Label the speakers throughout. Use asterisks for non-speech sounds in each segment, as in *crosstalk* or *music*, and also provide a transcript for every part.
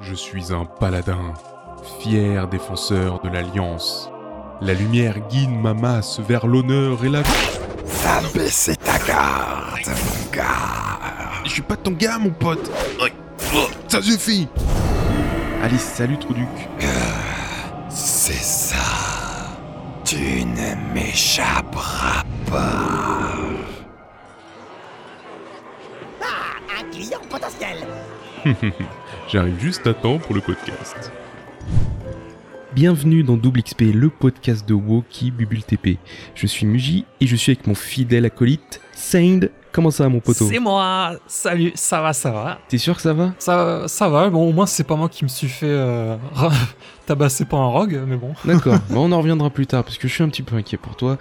Speaker 1: Je suis un paladin, fier défenseur de l'Alliance. La lumière guide ma masse vers l'honneur et la...
Speaker 2: Va baisser ta garde, mon gars.
Speaker 1: Je suis pas ton gars, mon pote Ça suffit Allez, salut, Trouduc.
Speaker 2: C'est ça. Tu ne m'échapperas pas.
Speaker 3: Ah, un client potentiel. *laughs*
Speaker 1: J'arrive juste à temps pour le podcast.
Speaker 4: Bienvenue dans Double XP, le podcast de Woki Bubule TP. Je suis Muji et je suis avec mon fidèle acolyte, Saind. Comment ça mon poteau
Speaker 5: C'est moi Salut, ça va, ça va.
Speaker 4: T'es sûr que ça va
Speaker 5: Ça, ça va, bon, au moins c'est pas moi qui me suis fait euh, *laughs* tabasser par un rogue, mais bon.
Speaker 4: D'accord, *laughs* on en reviendra plus tard parce que je suis un petit peu inquiet pour toi.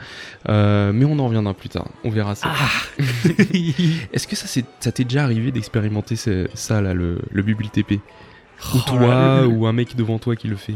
Speaker 4: Euh, mais on en reviendra plus tard, on verra ça.
Speaker 5: Ah *laughs*
Speaker 4: Est-ce que ça, c'est- ça t'est déjà arrivé d'expérimenter ça là, le, le Bubule TP Ou
Speaker 5: Oh
Speaker 4: toi,
Speaker 5: là là.
Speaker 4: ou un mec devant toi qui le fait?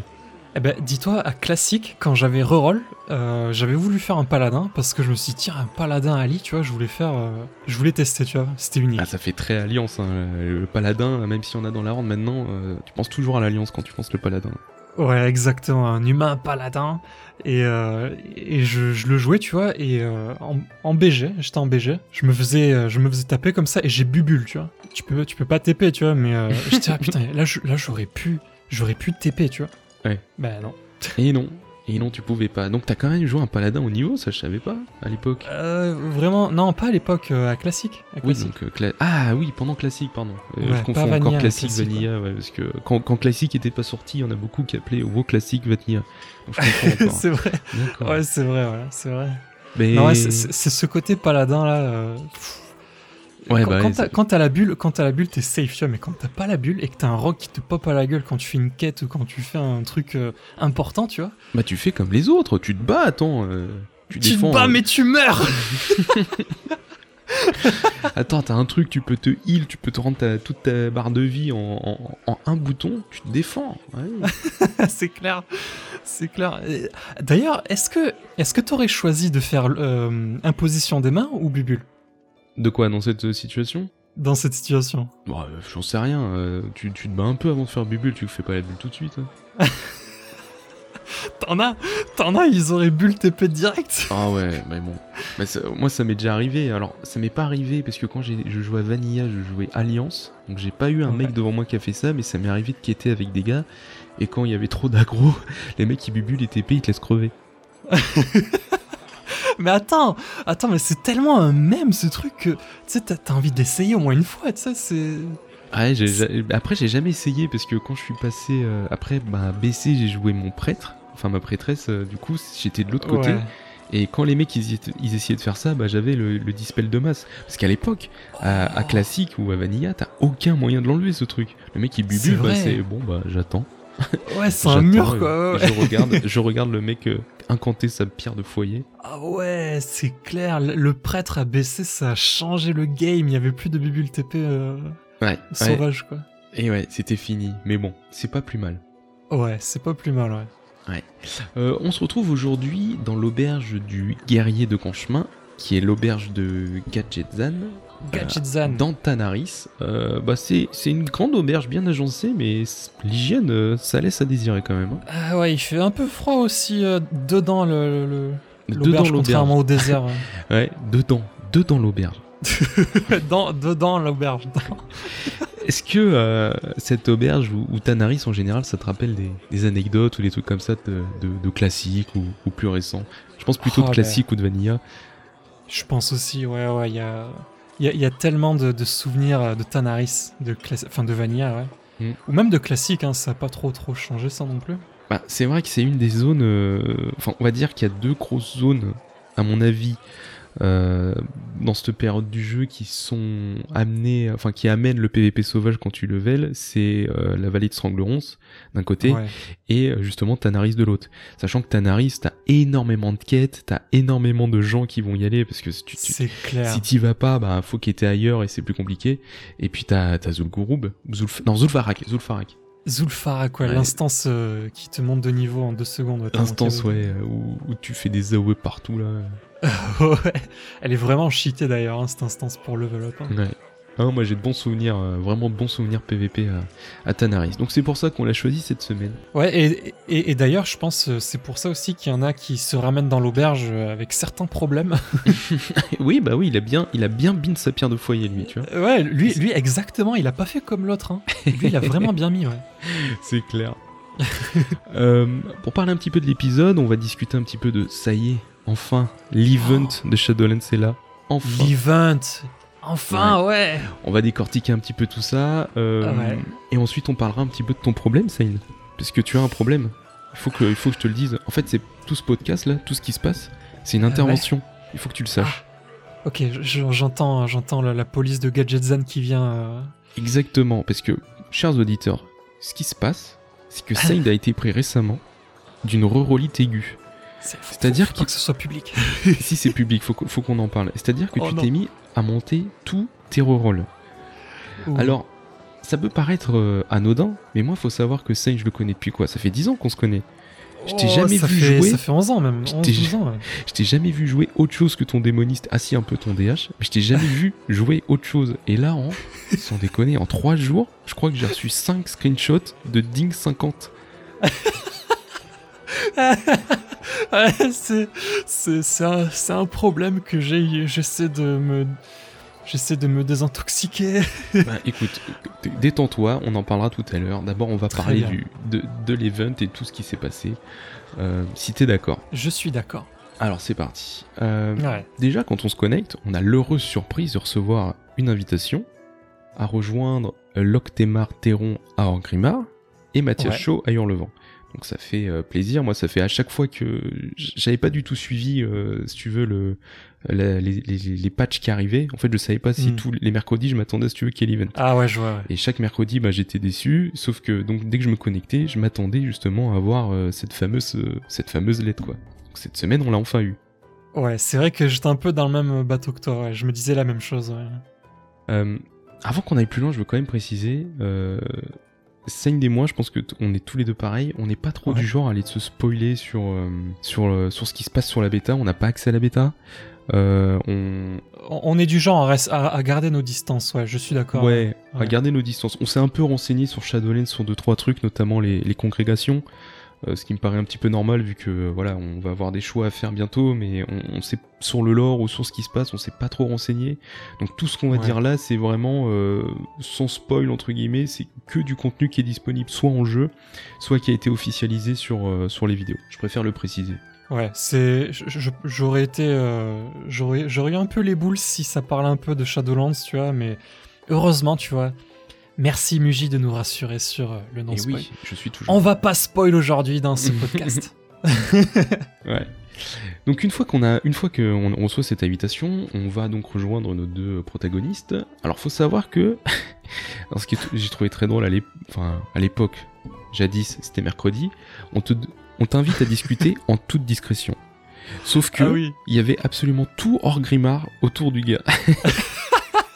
Speaker 5: Eh ben, dis-toi, à Classique, quand j'avais reroll, euh, j'avais voulu faire un paladin parce que je me suis dit, tiens, un paladin Ali, tu vois, je voulais faire. euh, je voulais tester, tu vois, c'était unique.
Speaker 4: Ah, ça fait très alliance, hein, le paladin, même si on a dans la horde maintenant, euh, tu penses toujours à l'alliance quand tu penses le paladin.
Speaker 5: Ouais, exactement, un humain paladin. Et, euh, et je, je le jouais, tu vois, et en, en BG, j'étais en BG, je me faisais, je me faisais taper comme ça et j'ai bubule, tu vois. Tu peux, tu peux pas TP, tu vois, mais euh, *laughs* j'étais ah putain, là j'aurais pu, j'aurais pu TP, tu vois.
Speaker 4: Ouais.
Speaker 5: Ben non.
Speaker 4: Et non, et non, tu pouvais pas. Donc t'as quand même joué un paladin au niveau, ça je savais pas à l'époque.
Speaker 5: Euh, vraiment, non, pas à l'époque, euh, à classique. À
Speaker 4: Oui,
Speaker 5: classique.
Speaker 4: donc euh, cla- ah oui, pendant classique, pardon. Euh,
Speaker 5: Ouais,
Speaker 4: je confonds
Speaker 5: Vanilla,
Speaker 4: encore classique, vanilla, ouais, parce que quand, quand classique était pas sorti, il y en a beaucoup qui appelaient WoW classique vanilla. *laughs*
Speaker 5: C'est vrai. Ouais, c'est vrai, ouais, c'est vrai.
Speaker 4: Mais
Speaker 5: c'est- ce côté paladin là.
Speaker 4: Ouais,
Speaker 5: quand,
Speaker 4: bah,
Speaker 5: quand t'as-
Speaker 4: c'est-
Speaker 5: quand t'as la bulle, quand t'as la bulle, t'es safe, tu vois. Mais quand t'as pas la bulle et que t'as un rock qui te pop à la gueule quand tu fais une quête ou quand tu fais un truc euh, important, tu vois.
Speaker 4: bah tu fais comme les autres, tu te bats, attends. euh, tu,
Speaker 5: Tu te
Speaker 4: défends.
Speaker 5: bats
Speaker 4: euh,
Speaker 5: mais tu meurs. *laughs*
Speaker 4: Attends, t'as un truc, tu peux te heal, tu peux te rendre ta- toute ta barre de vie en, en- en un bouton, tu te défends. Ouais. *laughs*
Speaker 5: c'est clair, c'est clair. D'ailleurs, est-ce que est-ce que t'aurais choisi de faire euh, imposition des mains ou bubule
Speaker 4: De quoi dans cette euh, situation?
Speaker 5: Dans cette situation
Speaker 4: Bon, euh, j'en sais rien. euh, tu, tu te bats un peu avant de faire bubule, tu fais pas la bulle tout de suite. hein. *laughs*
Speaker 5: T'en as, t'en as, ils auraient bulle TP direct.
Speaker 4: Ah ouais, mais bon. Mais ça- moi, ça m'est déjà arrivé. Alors, ça m'est pas arrivé parce que quand j'ai- je jouais à Vanilla, je jouais Alliance. Donc, j'ai pas eu un mec devant moi qui a fait ça, mais ça m'est arrivé de quêter avec des gars. Et quand il y avait trop d'aggro, *laughs* les mecs qui bubulent les TP, ils te laissent crever. *laughs*
Speaker 5: Mais attends, attends, mais c'est tellement un mème ce truc que tu sais, t'as envie d'essayer au moins une fois, tu sais, c'est.
Speaker 4: Ah Ouais, j'ai- j'ai- après, j'ai jamais essayé parce que quand je suis passé euh, après bah, BC, j'ai joué mon prêtre. Enfin, ma prêtresse, euh, du coup, j'étais de l'autre côté. Et quand les mecs ils, essayaient de faire ça, bah, j'avais le, le dispel de masse. Parce qu'à l'époque, à, à classique ou à vanilla, t'as aucun moyen de l'enlever ce truc. Le mec il
Speaker 5: C'est
Speaker 4: bubule, bah, c'est bon, bah j'attends.
Speaker 5: Ouais, c'est *laughs* un mur quoi. ouais.
Speaker 4: je regarde, je regarde le mec euh, incanter sa pierre de foyer.
Speaker 5: Ah ouais, c'est clair. Le, prêtre a baissé, ça a changé le game. Il y avait plus de bubule TP euh,
Speaker 4: Ouais. ouais.
Speaker 5: sauvage quoi.
Speaker 4: Et ouais, c'était fini. Mais bon, c'est pas plus mal.
Speaker 5: Ouais, c'est pas plus mal, ouais.
Speaker 4: Euh, on se retrouve aujourd'hui dans l'auberge du guerrier de Conchemin, qui est l'auberge de Gadgetzan, Dans Tanaris. Euh, bah c'est, une grande auberge bien agencée, mais l'hygiène, euh, ça laisse à désirer quand même. hein.
Speaker 5: Ah ouais, il fait un peu froid aussi euh, dedans le, le-
Speaker 4: Dedans
Speaker 5: contrairement au désert. ouais. *laughs*
Speaker 4: Ouais, dedans, dedans l'auberge. *laughs*
Speaker 5: dans, dedans l'auberge. *laughs*
Speaker 4: Est-ce que euh, cette auberge ou, ou Tanaris en général, ça te rappelle des, des anecdotes ou des trucs comme ça de, de, de classiques ou, ou plus récents? Je pense plutôt
Speaker 5: Oh,
Speaker 4: de
Speaker 5: ben.
Speaker 4: classique ou de vanilla.
Speaker 5: Je pense aussi, ouais, ouais, il y a, il y, a, il y a tellement de, de souvenirs euh, de Tanaris, de enfin de Vanilla, ouais.
Speaker 4: Mm.
Speaker 5: Ou même de classique, hein, ça a pas trop trop changé ça non plus.
Speaker 4: Bah, c'est vrai que c'est une des zones. euh, Enfin, on va dire qu'il y a deux grosses zones, à mon avis, euh, dans cette période du jeu qui sont amenées, enfin qui amènent le PVP sauvage quand tu level. C'est euh, la vallée de Stranglerons d'un côté
Speaker 5: Ouais.
Speaker 4: et euh, justement Tanaris de l'autre. Sachant que Tanaris, t'as énormément de quêtes, t'as énormément de gens qui vont y aller parce que si tu, tu-
Speaker 5: clair.
Speaker 4: si t'y vas pas, bah faut qu'être ailleurs et c'est plus compliqué. Et puis t'as t'as Zul'Gurub, Zulf... non Zul'Farak, Zul'Farak.
Speaker 5: Zulfarak, quoi,
Speaker 4: Ouais.
Speaker 5: l'instance euh, qui te monte de niveau en deux secondes. ouais, tellement
Speaker 4: Instance,
Speaker 5: qu'elle-
Speaker 4: ouais, où, où tu fais des AOE partout là. *laughs*
Speaker 5: Elle est vraiment cheatée d'ailleurs, hein, cette instance pour level up. hein.
Speaker 4: Ouais. Hein, moi j'ai de bons souvenirs, euh, vraiment de bons souvenirs PVP à, à Tanaris. Donc c'est pour ça qu'on l'a choisi cette semaine.
Speaker 5: Ouais, et, et, et d'ailleurs, je pense euh, c'est pour ça aussi qu'il y en a qui se ramènent dans l'auberge euh, avec certains problèmes. *laughs* *laughs*
Speaker 4: oui, bah oui, il a bien, il a bien bin sa pierre de foyer lui, tu vois.
Speaker 5: ouais, lui, lui exactement, il a pas fait comme l'autre. Hein. Lui, il a vraiment bien mis, ouais.
Speaker 4: C'est clair. Euh, pour parler un petit peu de l'épisode, on va discuter un petit peu de ça y est, enfin, l'event de Shadowlands est là. Enfin.
Speaker 5: L'event Enfin, ouais.
Speaker 4: On va décortiquer un petit peu tout ça. euh,
Speaker 5: Ah ouais.
Speaker 4: Et ensuite, on parlera un petit peu de ton problème, Saïn. Parce que tu as un problème. Il faut que, il faut que je te le dise. En fait, c'est tout ce podcast là, tout ce qui se passe, c'est une
Speaker 5: Ah ouais.
Speaker 4: intervention. Il faut que tu le saches.
Speaker 5: Ok, je- j'entends j'entends la, la police de Gadgetzan qui vient... euh,
Speaker 4: Exactement. Parce que, chers auditeurs, ce qui se passe, c'est que *laughs* Saïd a été pris récemment d'une rerolite aiguë. C'est-à-dire qu'il-
Speaker 5: que ce soit public. *laughs*
Speaker 4: si c'est public, faut, que- faut qu'on en parle. C'est-à-dire que
Speaker 5: Oh
Speaker 4: tu t'es mis à monter tous tes.
Speaker 5: Ouh.
Speaker 4: Alors, ça peut paraître euh, anodin, mais moi, faut savoir que Saïd, je le connais depuis quoi? Ça fait 10 ans qu'on se connaît. je t'ai jamais
Speaker 5: Oh, ça
Speaker 4: vu
Speaker 5: fait,
Speaker 4: jouer.
Speaker 5: Ça fait 11 ans même.
Speaker 4: Je
Speaker 5: 11,
Speaker 4: t'ai-
Speaker 5: 12 ans, ouais. *laughs*
Speaker 4: Je t'ai jamais vu jouer autre chose que ton démoniste, assis un peu ton DH, mais je t'ai jamais *laughs* vu jouer autre chose. Et là, en, sans déconner, en 3 jours, je crois que j'ai reçu 5 screenshots de Ding 50. *laughs*
Speaker 5: C'est un, problème que j'ai j'essaie de me j'essaie de me désintoxiquer. *laughs*
Speaker 4: Bah, écoute, détends-toi, on en parlera tout à l'heure. D'abord, on va
Speaker 5: Très
Speaker 4: parler du, de, de l'event et tout ce qui s'est passé. Euh, si t'es d'accord.
Speaker 5: Je suis d'accord.
Speaker 4: Alors, c'est parti. Euh,
Speaker 5: Ouais.
Speaker 4: Déjà, quand on se connecte, on a l'heureuse surprise de recevoir une invitation à rejoindre Loctemar Théron à Orgrimmar et Mathias
Speaker 5: Ouais.
Speaker 4: Chaud à Hurlevent. Donc ça fait euh, plaisir. Moi, ça fait à chaque fois que j'avais pas du tout suivi, euh, si tu veux, le, la- les, les, les patchs qui arrivaient. En fait, je savais pas si
Speaker 5: Hmm.
Speaker 4: tous les mercredis, je m'attendais, si tu veux, qu'il y ait l'event.
Speaker 5: Ah ouais, je vois. ouais.
Speaker 4: Et chaque mercredi, bah, j'étais déçu. Sauf que donc dès que je me connectais, je m'attendais justement à avoir euh, cette fameuse euh, cette fameuse lettre quoi. Donc, cette semaine, on l'a enfin eu.
Speaker 5: Ouais, c'est vrai que j'étais un peu dans le même bateau que toi. Ouais. Je me disais la même chose. Ouais.
Speaker 4: Avant qu'on aille plus loin, je veux quand même préciser. Euh, Saïd et moi, je pense que on est tous les deux pareils. On n'est pas trop
Speaker 5: Ouais.
Speaker 4: du genre à aller se spoiler sur euh, sur euh, sur ce qui se passe sur la bêta. On n'a pas accès à la bêta. Euh, on
Speaker 5: est du genre à, res- à- à garder nos distances. Ouais, je suis d'accord.
Speaker 4: ouais, à garder nos distances. On s'est un peu renseigné sur Shadowlands sur deux trois trucs, notamment les, les congrégations. Euh, ce qui me paraît un petit peu normal vu que euh, voilà on va avoir des choix à faire bientôt mais on, on sait sur le lore ou sur ce qui se passe on s'est pas trop renseigné donc tout ce qu'on va
Speaker 5: Ouais.
Speaker 4: dire là c'est vraiment euh, sans spoil entre guillemets c'est que du contenu qui est disponible soit en jeu soit qui a été officialisé sur, euh, sur les vidéos je préfère le préciser
Speaker 5: Ouais, c'est. J'aurais été. J'aurais j'aurais eu un peu les boules si ça parlait un peu de Shadowlands, tu vois, mais heureusement, tu vois. Merci Muji de nous rassurer sur euh, le non-spoil.
Speaker 4: oui je suis toujours
Speaker 5: On va pas spoil aujourd'hui dans ce podcast. *laughs* *laughs*
Speaker 4: Ouais. Donc une fois qu'on a, une fois qu'on on reçoit cette invitation, on va donc rejoindre nos deux protagonistes. Alors faut savoir que, *laughs* alors ce que j'ai trouvé très drôle à enfin, l'époque, jadis, c'était mercredi, on te, on t'invite à discuter en toute discrétion. Sauf que
Speaker 5: ah oui.
Speaker 4: il y avait absolument tout hors grimard autour du gars.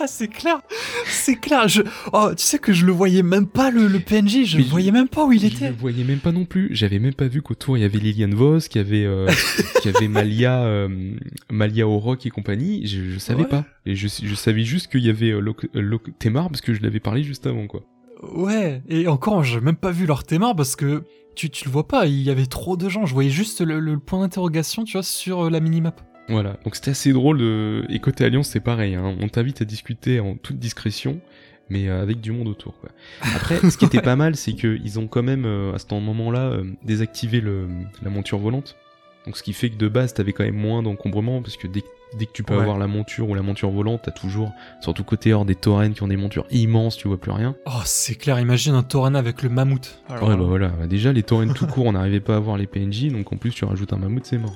Speaker 5: Ah, c'est clair. C'est clair. Je... Oh, tu sais que je le voyais même pas le, le PNJ. Je
Speaker 4: je-
Speaker 5: voyais même pas où il
Speaker 4: Je
Speaker 5: était.
Speaker 4: le voyais même pas non plus. J'avais même pas vu qu'autour il y avait Liliane Vos, qu'il y avait, euh, *laughs* qu'il y avait Malia, euh, Malia et compagnie. Je, je savais
Speaker 5: Ouais.
Speaker 4: pas. Et je, je savais juste qu'il y avait euh, Loc- euh, Loc- Temar parce que je l'avais parlé juste avant quoi.
Speaker 5: Ouais. Et encore, j'ai même pas vu leur théma parce que tu, tu le vois pas. Il y avait trop de gens. Je voyais juste le, le point d'interrogation, tu vois, sur euh, la minimap.
Speaker 4: Voilà. Donc c'était assez drôle. De... Et côté Alliance c'est pareil. Hein. On t'invite à discuter en toute discrétion. Mais euh, avec du monde autour. Quoi. Après, ce qui était *laughs* pas mal, c'est qu'ils ont quand même, euh, à ce moment-là, euh, désactivé le, la monture volante. Donc ce qui fait que de base, t'avais quand même moins d'encombrement, parce que dès, que- dès que tu peux
Speaker 5: Ouais.
Speaker 4: avoir la monture ou la monture volante, t'as toujours, surtout côté hors des taurennes qui ont des montures immenses, tu vois plus rien.
Speaker 5: Oh, c'est clair. Imagine un Torana avec le mammouth. Alors,
Speaker 4: ouais, bah voilà. Déjà, les taurennes tout court, on n'arrivait pas à avoir les PNJ, donc en plus, tu rajoutes un mammouth, c'est mort.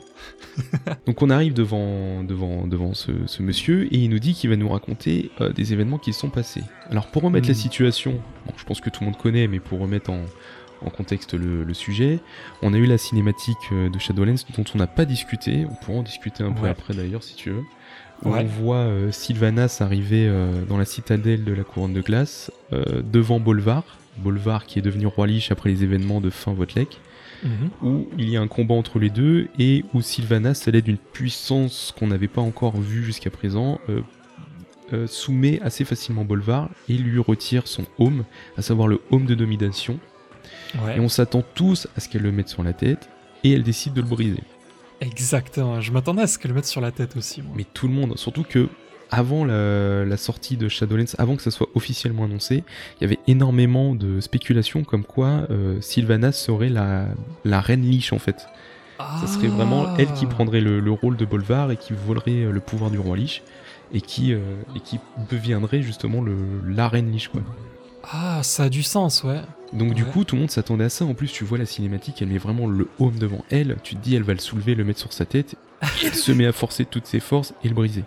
Speaker 4: *laughs* donc on arrive devant, devant, devant ce, ce monsieur, et il nous dit qu'il va nous raconter euh, des événements qui se sont passés. Alors pour remettre la
Speaker 5: Mm.
Speaker 4: situation, bon, je pense que tout le monde connaît, mais pour remettre en, en contexte le, le sujet, on a eu la cinématique euh, de Shadowlands dont on n'a pas discuté, on pourra en discuter un peu
Speaker 5: Ouais.
Speaker 4: après d'ailleurs si tu veux. Où
Speaker 5: Ouais.
Speaker 4: on voit euh, Sylvanas arriver euh, dans la citadelle de la couronne de glace, euh, devant Bolvar, Bolvar qui est devenu roi Lich après les événements de fin Votlek,
Speaker 5: Mhm.
Speaker 4: où il y a un combat entre les deux et où Sylvanas elle est d'une puissance qu'on n'avait pas encore vue jusqu'à présent, euh, euh, soumet assez facilement Bolvar et lui retire son home, à savoir le home de domination.
Speaker 5: Ouais.
Speaker 4: Et on s'attend tous à ce qu'elle le mette sur la tête et elle décide de le briser.
Speaker 5: Exactement. Je m'attendais à ce qu'elle le mette sur la tête aussi, moi.
Speaker 4: Mais tout le monde, surtout que avant la, la sortie de Shadowlands, avant que ça soit officiellement annoncé, il y avait énormément de spéculations comme quoi euh, Sylvanas serait la, la reine liche en fait. Ça serait vraiment elle qui
Speaker 5: Ah.
Speaker 4: prendrait le, le rôle de Bolvar et qui volerait euh, le pouvoir du roi liche et qui, euh, et qui deviendrait justement le, la reine liche quoi.
Speaker 5: Ah, ça a du sens, ouais.
Speaker 4: Donc du coup tout le monde s'attendait à ça, en plus tu vois la cinématique, elle met vraiment le home devant elle, tu te dis elle va le soulever, le mettre sur sa tête, *laughs* elle se met à forcer toutes ses forces et le briser.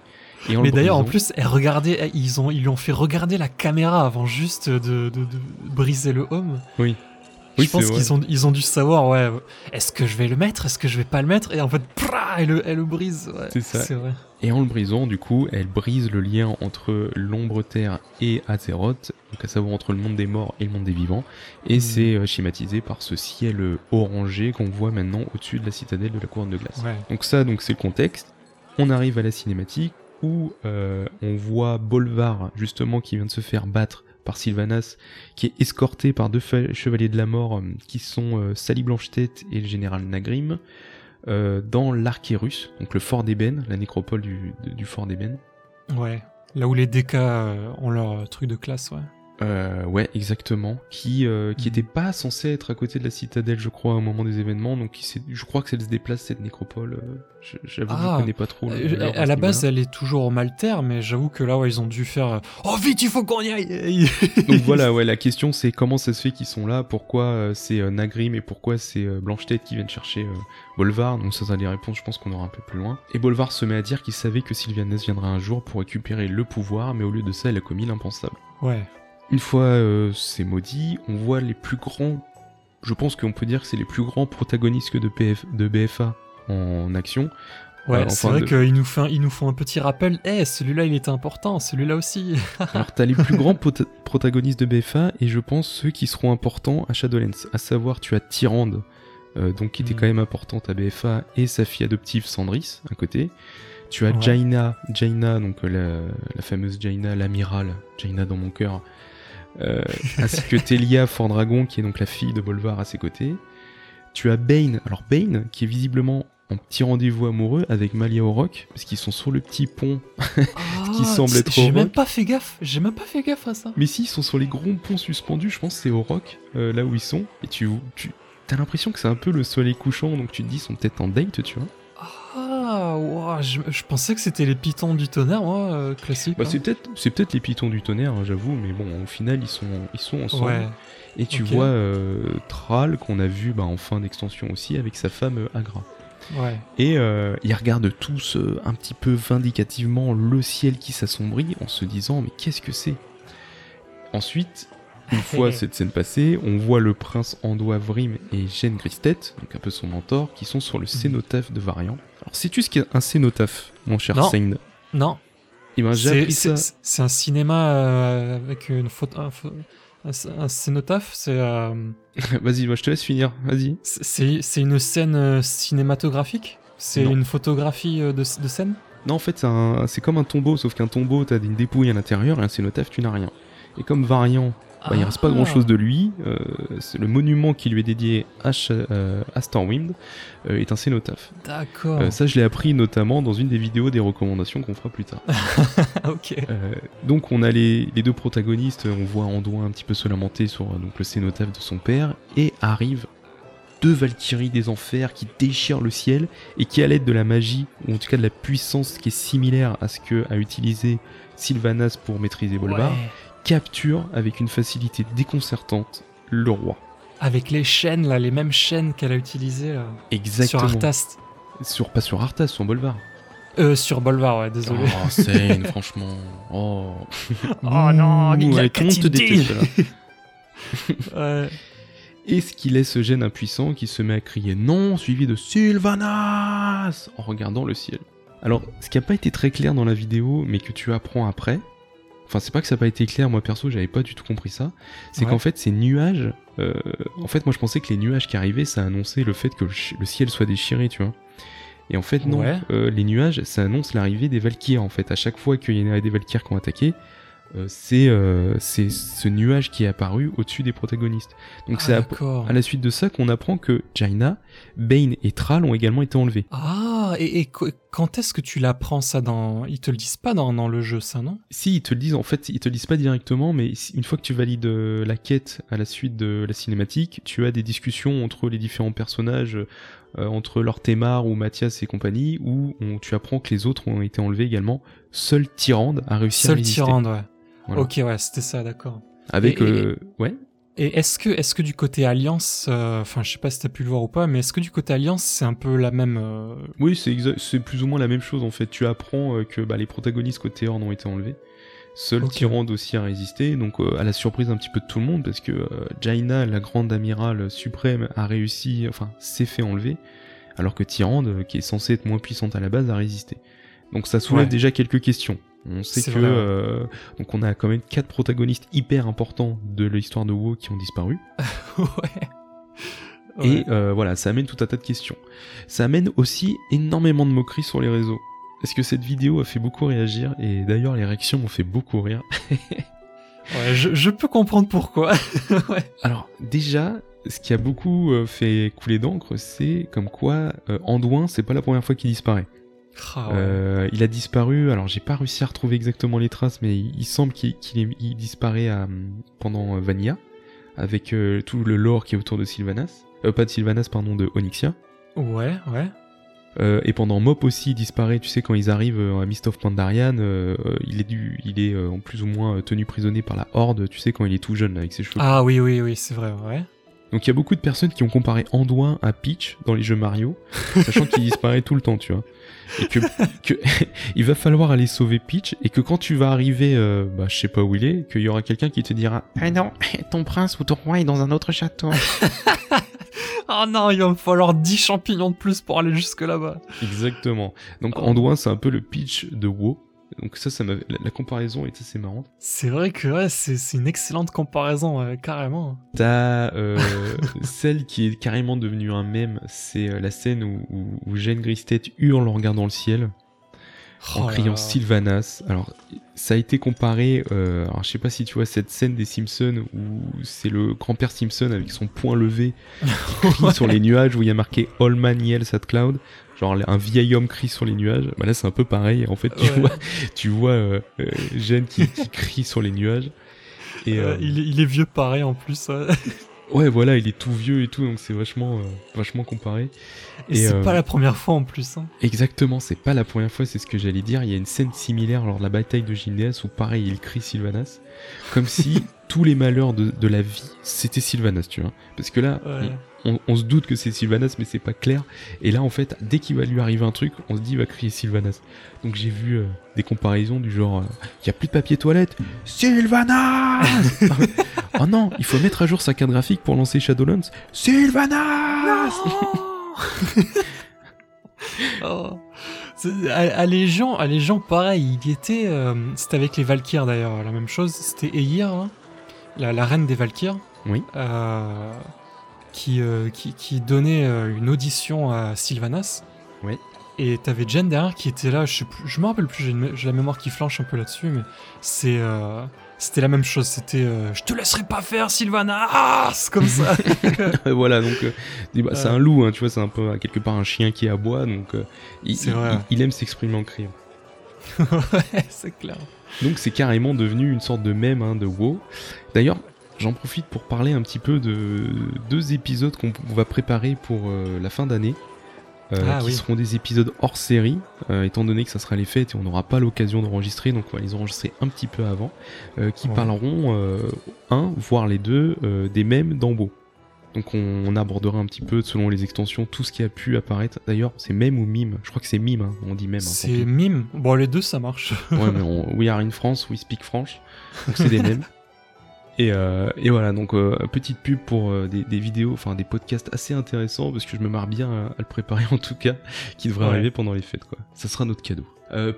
Speaker 4: Et
Speaker 5: Mais
Speaker 4: le
Speaker 5: d'ailleurs, en plus, elle regardait, ils, ont, ils lui ont fait regarder la caméra avant juste de, de- de briser le home.
Speaker 4: Oui.
Speaker 5: Je
Speaker 4: Oui,
Speaker 5: pense
Speaker 4: c'est vrai.
Speaker 5: qu'ils ont, ils ont dû savoir, ouais, est-ce que je vais le mettre, est-ce que je vais pas le mettre Et en fait, prah, elle, le- elle le brise. ouais,
Speaker 4: C'est ça.
Speaker 5: C'est vrai.
Speaker 4: Et en le brisant, du coup, elle brise le lien entre l'ombre terre et Azeroth, donc à savoir entre le monde des morts et le monde des vivants, et
Speaker 5: Mhm.
Speaker 4: c'est euh, schématisé par ce ciel euh, orangé qu'on voit maintenant au-dessus de la citadelle de la couronne de glace.
Speaker 5: Ouais.
Speaker 4: Donc ça, donc c'est le contexte. On arrive à la cinématique où euh, on voit Bolvar justement qui vient de se faire battre par Sylvanas, qui est escorté par deux chevaliers de la mort euh, qui sont euh, Sally Blanche-Tête et le général Nagrim euh, dans l'Archérus, donc le fort d'Ébène, la nécropole du, fort d'Ébène.
Speaker 5: Ouais. Là où les DK ont leur truc de classe, ouais.
Speaker 4: Euh, ouais, exactement. Qui euh, qui
Speaker 5: Mhm.
Speaker 4: était pas censé être à côté de la citadelle, je crois, au moment des événements. Donc, je crois que elle se déplace cette nécropole. euh, J'avoue que
Speaker 5: Ah,
Speaker 4: je connais pas trop. le-
Speaker 5: Euh, à la base, elle est toujours au Malter, mais j'avoue que là, ouais, ils ont dû faire. euh, Oh vite, il faut qu'on y aille. *laughs*
Speaker 4: Donc voilà, ouais, la question c'est comment ça se fait qu'ils sont là, pourquoi c'est Nagrim et pourquoi c'est euh, Blanche-Tête qui viennent chercher Bolvar? Donc ça, ça les réponses, je pense qu'on aura un peu plus loin. Et Bolvar se met à dire qu'il savait que Sylvanas viendrait un jour pour récupérer le pouvoir, mais au lieu de ça, elle a commis l'impensable.
Speaker 5: Ouais.
Speaker 4: Une fois euh, c'est maudit, on voit les plus grands. Je pense qu'on peut dire que c'est les plus grands protagonistes de, PF, de BFA en action.
Speaker 5: Ouais,
Speaker 4: Euh,
Speaker 5: c'est vrai
Speaker 4: de-
Speaker 5: qu'ils nous, font- ils nous font un petit rappel. Eh, celui-là, il était important, celui-là aussi. *laughs*
Speaker 4: Alors t'as les plus grands protagonistes de BFA et je pense ceux qui seront importants à Shadowlands. À savoir tu as Tyrande, euh, donc qui était
Speaker 5: Mm.
Speaker 4: quand même importante à BFA, et sa fille adoptive Sandris, à côté. Tu as
Speaker 5: Ouais.
Speaker 4: Jaina, Jaina, donc euh, la, la fameuse Jaina, l'amiral, Jaina dans mon cœur, ainsi que Telia Fordragon, qui est donc la fille de Bolvar à ses côtés. Tu as Bane, alors Bane, qui est visiblement en petit rendez-vous amoureux avec Malia Orok, parce qu'ils sont sur le petit pont *laughs* qui semble être
Speaker 5: Ah, J'ai même
Speaker 4: rock.
Speaker 5: pas fait gaffe. J'ai même pas fait gaffe à ça.
Speaker 4: Mais si, ils sont sur les grands ponts suspendus, je pense que c'est au rock, euh, là où ils sont. Et tu, tu as l'impression que c'est un peu le soleil couchant, donc tu te dis, ils sont peut-être en date, tu vois.
Speaker 5: Ah, je, je pensais que c'était les pitons du tonnerre, moi, euh, classique.
Speaker 4: Bah,
Speaker 5: hein.
Speaker 4: c'est peut-être c'est peut-être les pitons du tonnerre, hein, j'avoue, mais bon, au final, ils sont, ils sont ensemble.
Speaker 5: Ouais.
Speaker 4: Et tu vois euh, Thrall, qu'on a vu bah, en fin d'extension aussi, avec sa femme euh, Agra.
Speaker 5: Ouais.
Speaker 4: Et euh, ils regardent tous euh, un petit peu vindicativement le ciel qui s'assombrit en se disant mais qu'est-ce que c'est? Ensuite, une *laughs* fois cette scène passée, on voit le prince Andois Vrim et Jeanne Gristet, donc un peu son mentor, qui sont sur le cénotaphe de Variant. Alors sais-tu ce qu'est un cénotaphe, mon cher
Speaker 5: Non.
Speaker 4: Sain
Speaker 5: Non.
Speaker 4: J'ai
Speaker 5: C'est-
Speaker 4: appris ça.
Speaker 5: C'est c'est un cinéma euh, avec une photo. Un, pho- un- un cénotaphe, c'est. euh, *laughs*
Speaker 4: Vas-y, moi je te laisse finir, vas-y.
Speaker 5: c'est c'est une scène euh, cinématographique? C'est
Speaker 4: Non.
Speaker 5: une photographie euh, de, de scène?
Speaker 4: Non, en fait, c'est un- c'est comme un tombeau, sauf qu'un tombeau, t'as une dépouille à l'intérieur, et un cénotaphe, tu n'as rien. Et comme Variant, bah, il reste pas grand chose de lui, euh, le monument qui lui est dédié à, euh, à Stormwind euh, est un cénotaphe.
Speaker 5: D'accord.
Speaker 4: Euh, ça, je l'ai appris notamment dans une des vidéos des recommandations qu'on fera plus tard. *laughs*
Speaker 5: ok.
Speaker 4: Donc, on a les, les deux protagonistes, on voit Anduin un petit peu se lamenter sur donc, le cénotaphe de son père, et arrivent deux Valkyries des enfers qui déchirent le ciel et qui, à l'aide de la magie, ou en tout cas de la puissance qui est similaire à ce que a utilisé Sylvanas pour maîtriser Bolvar,
Speaker 5: Ouais.
Speaker 4: Capturent avec une facilité déconcertante le roi.
Speaker 5: Avec les chaînes, là, les mêmes chaînes qu'elle a utilisées là,
Speaker 4: Exactement.
Speaker 5: sur Arthas.
Speaker 4: Sur- pas sur Arthas, sur Bolvar.
Speaker 5: Euh, sur Bolvar, ouais, désolé.
Speaker 4: Oh, *laughs* Seine, franchement. Oh.
Speaker 5: Oh non, il y a
Speaker 4: tout te déteste, là. *laughs*
Speaker 5: Ouais.
Speaker 4: Et ce qui laisse Gêne impuissant qui se met à crier non, suivi de Sylvanas en regardant le ciel. Alors, ce qui n'a pas été très clair dans la vidéo, mais que tu apprends après, enfin, c'est pas que ça n'a pas été clair, moi perso, j'avais pas du tout compris ça, c'est
Speaker 5: Ouais.
Speaker 4: qu'en fait, ces nuages, euh, en fait, moi je pensais que les nuages qui arrivaient, ça annonçait le fait que le, ciel soit déchiré, tu vois. Et en fait, non,
Speaker 5: Ouais.
Speaker 4: euh, les nuages, ça annonce l'arrivée des Valkyries. En fait, à chaque fois qu'il y a des Valkyries qui ont attaqué, euh, c'est euh, ce nuage qui est apparu au-dessus des protagonistes. Donc
Speaker 5: Ah,
Speaker 4: c'est à la suite de ça qu'on apprend que Jaina, Bane et Thrall ont également été enlevés.
Speaker 5: Ah, et, et qu- quand est-ce que tu l'apprends ça dans... Ils te le disent pas dans, dans le jeu, ça, non?
Speaker 4: Si, ils te le disent, en fait, ils te le disent pas directement, mais une fois que tu valides euh, la quête à la suite de la cinématique, tu as des discussions entre les différents personnages, euh, entre Lord Temar ou Mathias et compagnie, où on- tu apprends que les autres ont été enlevés également. Seul Tyrande a réussi à
Speaker 5: Seul
Speaker 4: résister.
Speaker 5: Tyrande, ouais.
Speaker 4: Voilà.
Speaker 5: Ok, ouais, c'était ça, d'accord.
Speaker 4: Avec,
Speaker 5: Et- et-
Speaker 4: euh, ouais.
Speaker 5: Et est-ce que, est-ce que du côté Alliance, euh, enfin, je sais pas si t'as pu le voir ou pas, mais est-ce que du côté Alliance, c'est un peu la même. euh,
Speaker 4: Oui, c'est plus ou moins la même chose en fait. Tu apprends euh, que bah, les protagonistes côté Horn ont été enlevés. Seul. Tyrande aussi a résisté, donc euh, à la surprise un petit peu de tout le monde, parce que euh, Jaina, la grande amirale suprême, a réussi, enfin s'est fait enlever, alors que Tyrande, qui est censée être moins puissante à la base, a résisté. Donc ça soulève
Speaker 5: Ouais.
Speaker 4: déjà quelques questions. On sait que
Speaker 5: vrai, ouais.
Speaker 4: euh, donc on a quand même quatre protagonistes hyper importants de l'histoire de WoW qui ont disparu. *laughs*
Speaker 5: ouais.
Speaker 4: Et euh, voilà, ça amène tout un tas de questions. Ça amène aussi énormément de moqueries sur les réseaux. Parce que cette vidéo a fait beaucoup réagir, et d'ailleurs les réactions m'ont fait beaucoup rire. *laughs*
Speaker 5: Ouais, je, je peux comprendre pourquoi. *laughs* ouais.
Speaker 4: Alors déjà, ce qui a beaucoup euh, fait couler d'encre, c'est comme quoi euh, Anduin, c'est pas la première fois qu'il disparaît.
Speaker 5: Ah ouais.
Speaker 4: Euh, il a disparu, alors j'ai pas réussi à retrouver exactement les traces, mais il, il semble qu'il il disparaît à, pendant euh, Vanilla, avec euh, tout le lore qui est autour de Sylvanas. Euh, pas de Sylvanas, pardon, de Onyxia.
Speaker 5: Ouais, ouais.
Speaker 4: Euh, et pendant Mop aussi il disparaît, tu sais quand ils arrivent euh, à Mist of Pandarian, euh, euh, il est, du, il est euh, en plus ou moins euh, tenu prisonnier par la Horde, tu sais quand il est tout jeune là, avec ses cheveux.
Speaker 5: Ah oui, oui, oui, c'est vrai, ouais.
Speaker 4: Donc il y a beaucoup de personnes qui ont comparé Anduin à Peach dans les jeux Mario, *laughs* sachant qu'il disparaît tout le temps, tu vois. Et que, que *laughs* il va falloir aller sauver Peach et que quand tu vas arriver, euh, bah je sais pas où il est, qu'il y aura quelqu'un qui te dira Ah non, *laughs* ton prince ou ton roi est dans un autre château.
Speaker 5: Oh non, il va me falloir 10 champignons de plus pour aller jusque là-bas.
Speaker 4: Exactement. Donc
Speaker 5: Oh.
Speaker 4: Anduin c'est un peu le Peach de WoW. Donc ça, ça la, la comparaison est assez marrante.
Speaker 5: C'est vrai que ouais, c'est une excellente comparaison, ouais, carrément.
Speaker 4: T'as euh, *laughs* celle qui est carrément devenue un mème, c'est euh, la scène où, où, où Jane Gristet hurle en regardant le ciel, en
Speaker 5: Oh
Speaker 4: criant. Sylvanas. Alors, ça a été comparé, euh, alors je sais pas si tu vois cette scène des Simpsons où c'est le grand-père Simpson avec son poing levé qui *laughs* crie sur les nuages où il y a marqué All Man Yells at Cloud. Genre un vieil homme crie sur les nuages. Bah là c'est un peu pareil. En fait tu
Speaker 5: Ouais.
Speaker 4: vois, tu vois euh, euh, qui, qui crie sur les nuages. Et,
Speaker 5: Euh,
Speaker 4: euh,
Speaker 5: il est vieux pareil en plus. *laughs*
Speaker 4: ouais. Voilà, il est tout vieux et tout, donc c'est vachement, euh, vachement comparé.
Speaker 5: Et,
Speaker 4: Et,
Speaker 5: c'est
Speaker 4: euh,
Speaker 5: pas la première fois en plus. Hein.
Speaker 4: Exactement, c'est pas la première fois, c'est ce que j'allais dire. Il y a une scène similaire lors de la bataille de Gilneas où pareil, il crie Sylvanas, comme si *laughs* tous les malheurs de, de la vie c'était Sylvanas, tu vois. Parce que là,
Speaker 5: Ouais.
Speaker 4: on, on- on se doute que c'est Sylvanas, mais c'est pas clair. Et là, en fait, dès qu'il va lui arriver un truc, on se dit il va crier Sylvanas. Donc j'ai vu euh, des comparaisons du genre, il y a plus de papier toilette, Sylvanas Oh *laughs* non, il faut mettre à jour sa carte graphique pour lancer Shadowlands, Sylvanas *laughs*
Speaker 5: Oh. À, à Légion, à Légion, pareil, il y était. euh, c'était avec les Valkyres d'ailleurs, la même chose. C'était Eir, hein, la, la reine des Valkyres.
Speaker 4: Oui.
Speaker 5: euh, qui, euh, qui, qui donnait euh, une audition à Sylvanas.
Speaker 4: Oui.
Speaker 5: Et t'avais Jen derrière qui était là, je je me rappelle plus, j'ai la mémoire qui flanche un peu là-dessus, mais c'est. euh, c'était la même chose, c'était euh, Je te laisserai pas faire, Sylvanas Ah C'est comme ça *laughs* *laughs*
Speaker 4: voilà, donc euh, bah, c'est un loup, hein, tu vois, c'est un peu quelque part un chien qui aboie, donc euh, il aime s'exprimer en criant. *laughs*
Speaker 5: Ouais, c'est clair.
Speaker 4: Donc c'est carrément devenu une sorte de mème hein, de WoW. D'ailleurs, j'en profite pour parler un petit peu de deux épisodes qu'on on va préparer pour euh, la fin d'année. euh,
Speaker 5: Ah,
Speaker 4: qui
Speaker 5: oui.
Speaker 4: seront des épisodes hors série, euh, étant donné que ça sera les fêtes et on n'aura pas l'occasion d'enregistrer, donc on va les enregistrer un petit peu avant, euh, qui
Speaker 5: Ouais.
Speaker 4: parleront, un, voire les deux, des mèmes d'Ambo. Donc on, on abordera un petit peu, selon les extensions, tout ce qui a pu apparaître. D'ailleurs, c'est mème ou mime? Je crois que c'est mime, hein, on dit mème. hein,
Speaker 5: C'est mime. Bon, les deux, ça marche.
Speaker 4: Ouais, mais on, we are in France, we speak French. Donc c'est des *laughs* mêmes. Et, euh, et voilà, donc euh, petite pub pour euh, des, des vidéos, enfin des podcasts assez intéressants parce que je me marre bien à, à le préparer *laughs* en tout cas, qui devrait
Speaker 5: Ouais.
Speaker 4: arriver pendant les fêtes quoi. Ça sera notre cadeau.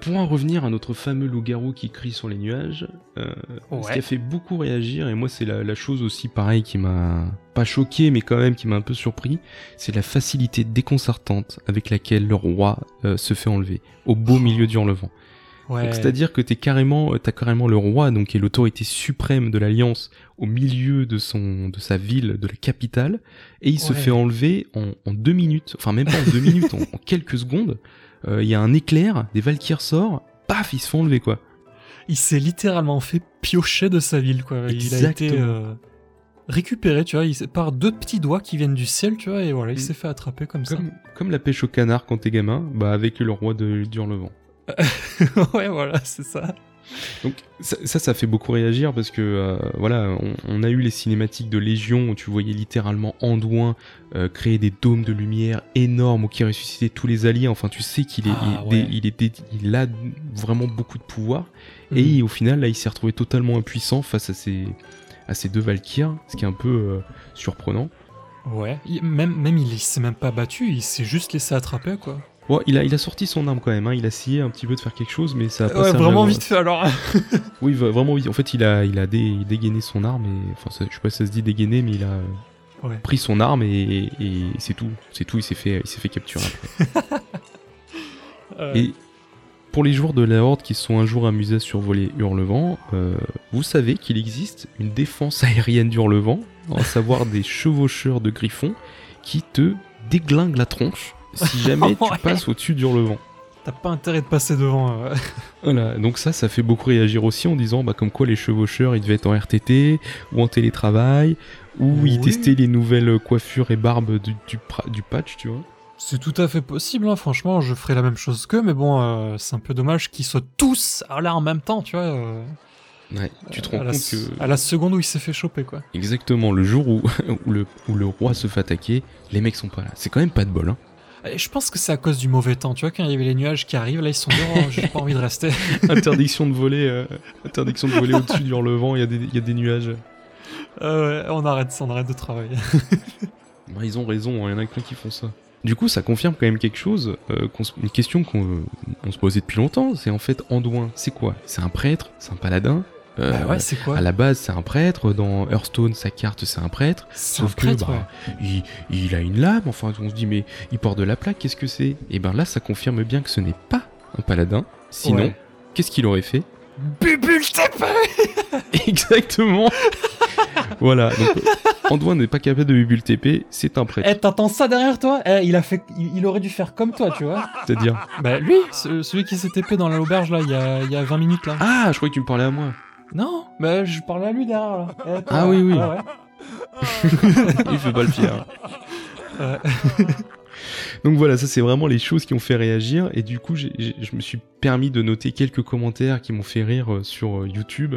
Speaker 4: Pour en revenir à notre fameux loup-garou qui crie sur les nuages, ce qui a fait beaucoup réagir, et moi c'est la, la chose aussi pareil qui m'a pas choqué, mais quand même qui m'a un peu surpris, c'est la facilité déconcertante avec laquelle le roi se fait enlever, au beau milieu du Hurlevent.
Speaker 5: Ouais.
Speaker 4: C'est-à-dire que t'es carrément, euh, t'as carrément le roi, donc qui est l'autorité suprême de l'alliance, au milieu de son, de sa ville, de la capitale, et il se fait enlever en, en deux minutes, enfin même pas en deux minutes, en, en quelques secondes. Euh, Il y a un éclair, des Valkyries sortent, paf, il se fait enlever quoi.
Speaker 5: Il s'est littéralement fait piocher de sa ville, quoi. Il a été euh, récupéré, tu vois, il, par deux petits doigts qui viennent du ciel, tu vois, et voilà, il
Speaker 4: Mm.
Speaker 5: s'est fait attraper comme,
Speaker 4: Comme, comme la pêche au canard quand t'es gamin, bah avec le roi de Durlevent.
Speaker 5: ça. *laughs* ouais, voilà, c'est ça.
Speaker 4: Donc ça, ça, ça fait beaucoup réagir parce que euh, voilà, on, on a eu les cinématiques de Légion où tu voyais littéralement Anduin euh, créer des dômes de lumière énormes ou qui ressuscitait tous les alliés. Enfin, tu sais qu'il est,
Speaker 5: Ah,
Speaker 4: il, est-
Speaker 5: ouais.
Speaker 4: il est dé- il a vraiment beaucoup de pouvoir. Et
Speaker 5: Mm.
Speaker 4: au final, là, il s'est retrouvé totalement impuissant face à ces, à ces deux Valkyries, ce qui est un peu euh, surprenant.
Speaker 5: Ouais. Même, même il s'est même pas battu, il s'est juste laissé attraper, quoi.
Speaker 4: Bon, il a, il a sorti son arme quand même. Hein. Il a essayé un petit peu de faire quelque chose, mais ça a pas
Speaker 5: Ouais,
Speaker 4: servi
Speaker 5: vraiment vite fait alors.
Speaker 4: Oui, vraiment vite. En fait, il a, il a dé- dégainé son arme et, enfin, ça- je sais pas si ça se dit dégainer, mais il a
Speaker 5: Ouais.
Speaker 4: pris son arme et, et c'est tout. C'est tout. Il s'est fait, il s'est fait capturer. après. *laughs*
Speaker 5: Euh,
Speaker 4: Et pour les joueurs de la Horde qui se sont un jour amusés à survoler Hurlevent, euh, vous savez qu'il existe une défense *laughs* aérienne d'Hurlevent, à savoir des chevaucheurs de griffons qui te déglinguent la tronche si jamais *laughs* tu passes au-dessus d'Hurlevent.
Speaker 5: T'as pas intérêt de passer devant. euh. *laughs*
Speaker 4: Voilà, donc ça, ça fait beaucoup réagir aussi en disant bah, comme quoi les chevaucheurs ils devaient être en RTT ou en télétravail ou ils
Speaker 5: Oui.
Speaker 4: testaient les nouvelles coiffures et barbes du, du, du patch, tu vois.
Speaker 5: C'est tout à fait possible, hein, franchement, je ferais la même chose qu'eux, mais bon, euh, c'est un peu dommage qu'ils soient tous là en même temps, tu vois. euh,
Speaker 4: Ouais, tu te rends
Speaker 5: à, la,
Speaker 4: compte que
Speaker 5: à la seconde où il s'est fait choper, quoi.
Speaker 4: exactement le jour où, *laughs* où, le, où le roi se fait attaquer, les mecs sont pas là. C'est quand même pas de bol, hein.
Speaker 5: Je pense que c'est à cause du mauvais temps, tu vois, quand il y avait les nuages qui arrivent, là ils sont dit, oh, j'ai pas envie de rester. *laughs*
Speaker 4: interdiction de voler, euh, interdiction de voler au-dessus du Hurlevent, il y, a des- il y a des nuages.
Speaker 5: Euh, ouais, on arrête, on arrête de travailler. *laughs*
Speaker 4: Bah, ils ont raison, il y en a plein qui font ça. Du coup, ça confirme quand même quelque chose, euh, une question qu'on on se posait depuis longtemps, c'est en fait Anduin, c'est quoi? C'est un prêtre? C'est un paladin? Euh,
Speaker 5: Bah ouais, c'est quoi
Speaker 4: À la base, c'est un prêtre, dans Hearthstone, sa carte, c'est un prêtre, sauf
Speaker 5: un prêtre,
Speaker 4: que bah, il, il a une lame, enfin on se dit mais il porte de la plaque, qu'est-ce que c'est? Et ben là, ça confirme bien que ce n'est pas un paladin, sinon,
Speaker 5: Ouais.
Speaker 4: qu'est-ce qu'il aurait fait?
Speaker 5: Bubule TP *laughs*
Speaker 4: Exactement. Voilà, donc Anduin n'est pas capable de bubule TP, c'est un prêtre,
Speaker 5: Eh, t'entends ça derrière toi? Eh, il a fait, il, il aurait dû faire comme toi, tu vois.
Speaker 4: c'est-à-dire...
Speaker 5: Bah lui, ce- celui qui s'est TP dans l'auberge là, il y a, il y a 20 minutes là.
Speaker 4: Ah, je croyais que tu me parlais à moi
Speaker 5: Non, bah je parlais à lui derrière là. Eh, toi,
Speaker 4: Ah oui, oui.
Speaker 5: ouais. *laughs*
Speaker 4: Il fait pas le fier.
Speaker 5: Ouais.
Speaker 4: Donc voilà, ça c'est vraiment les choses qui ont fait réagir. Et du coup, je me suis permis de noter quelques commentaires qui m'ont fait rire euh, sur euh, YouTube.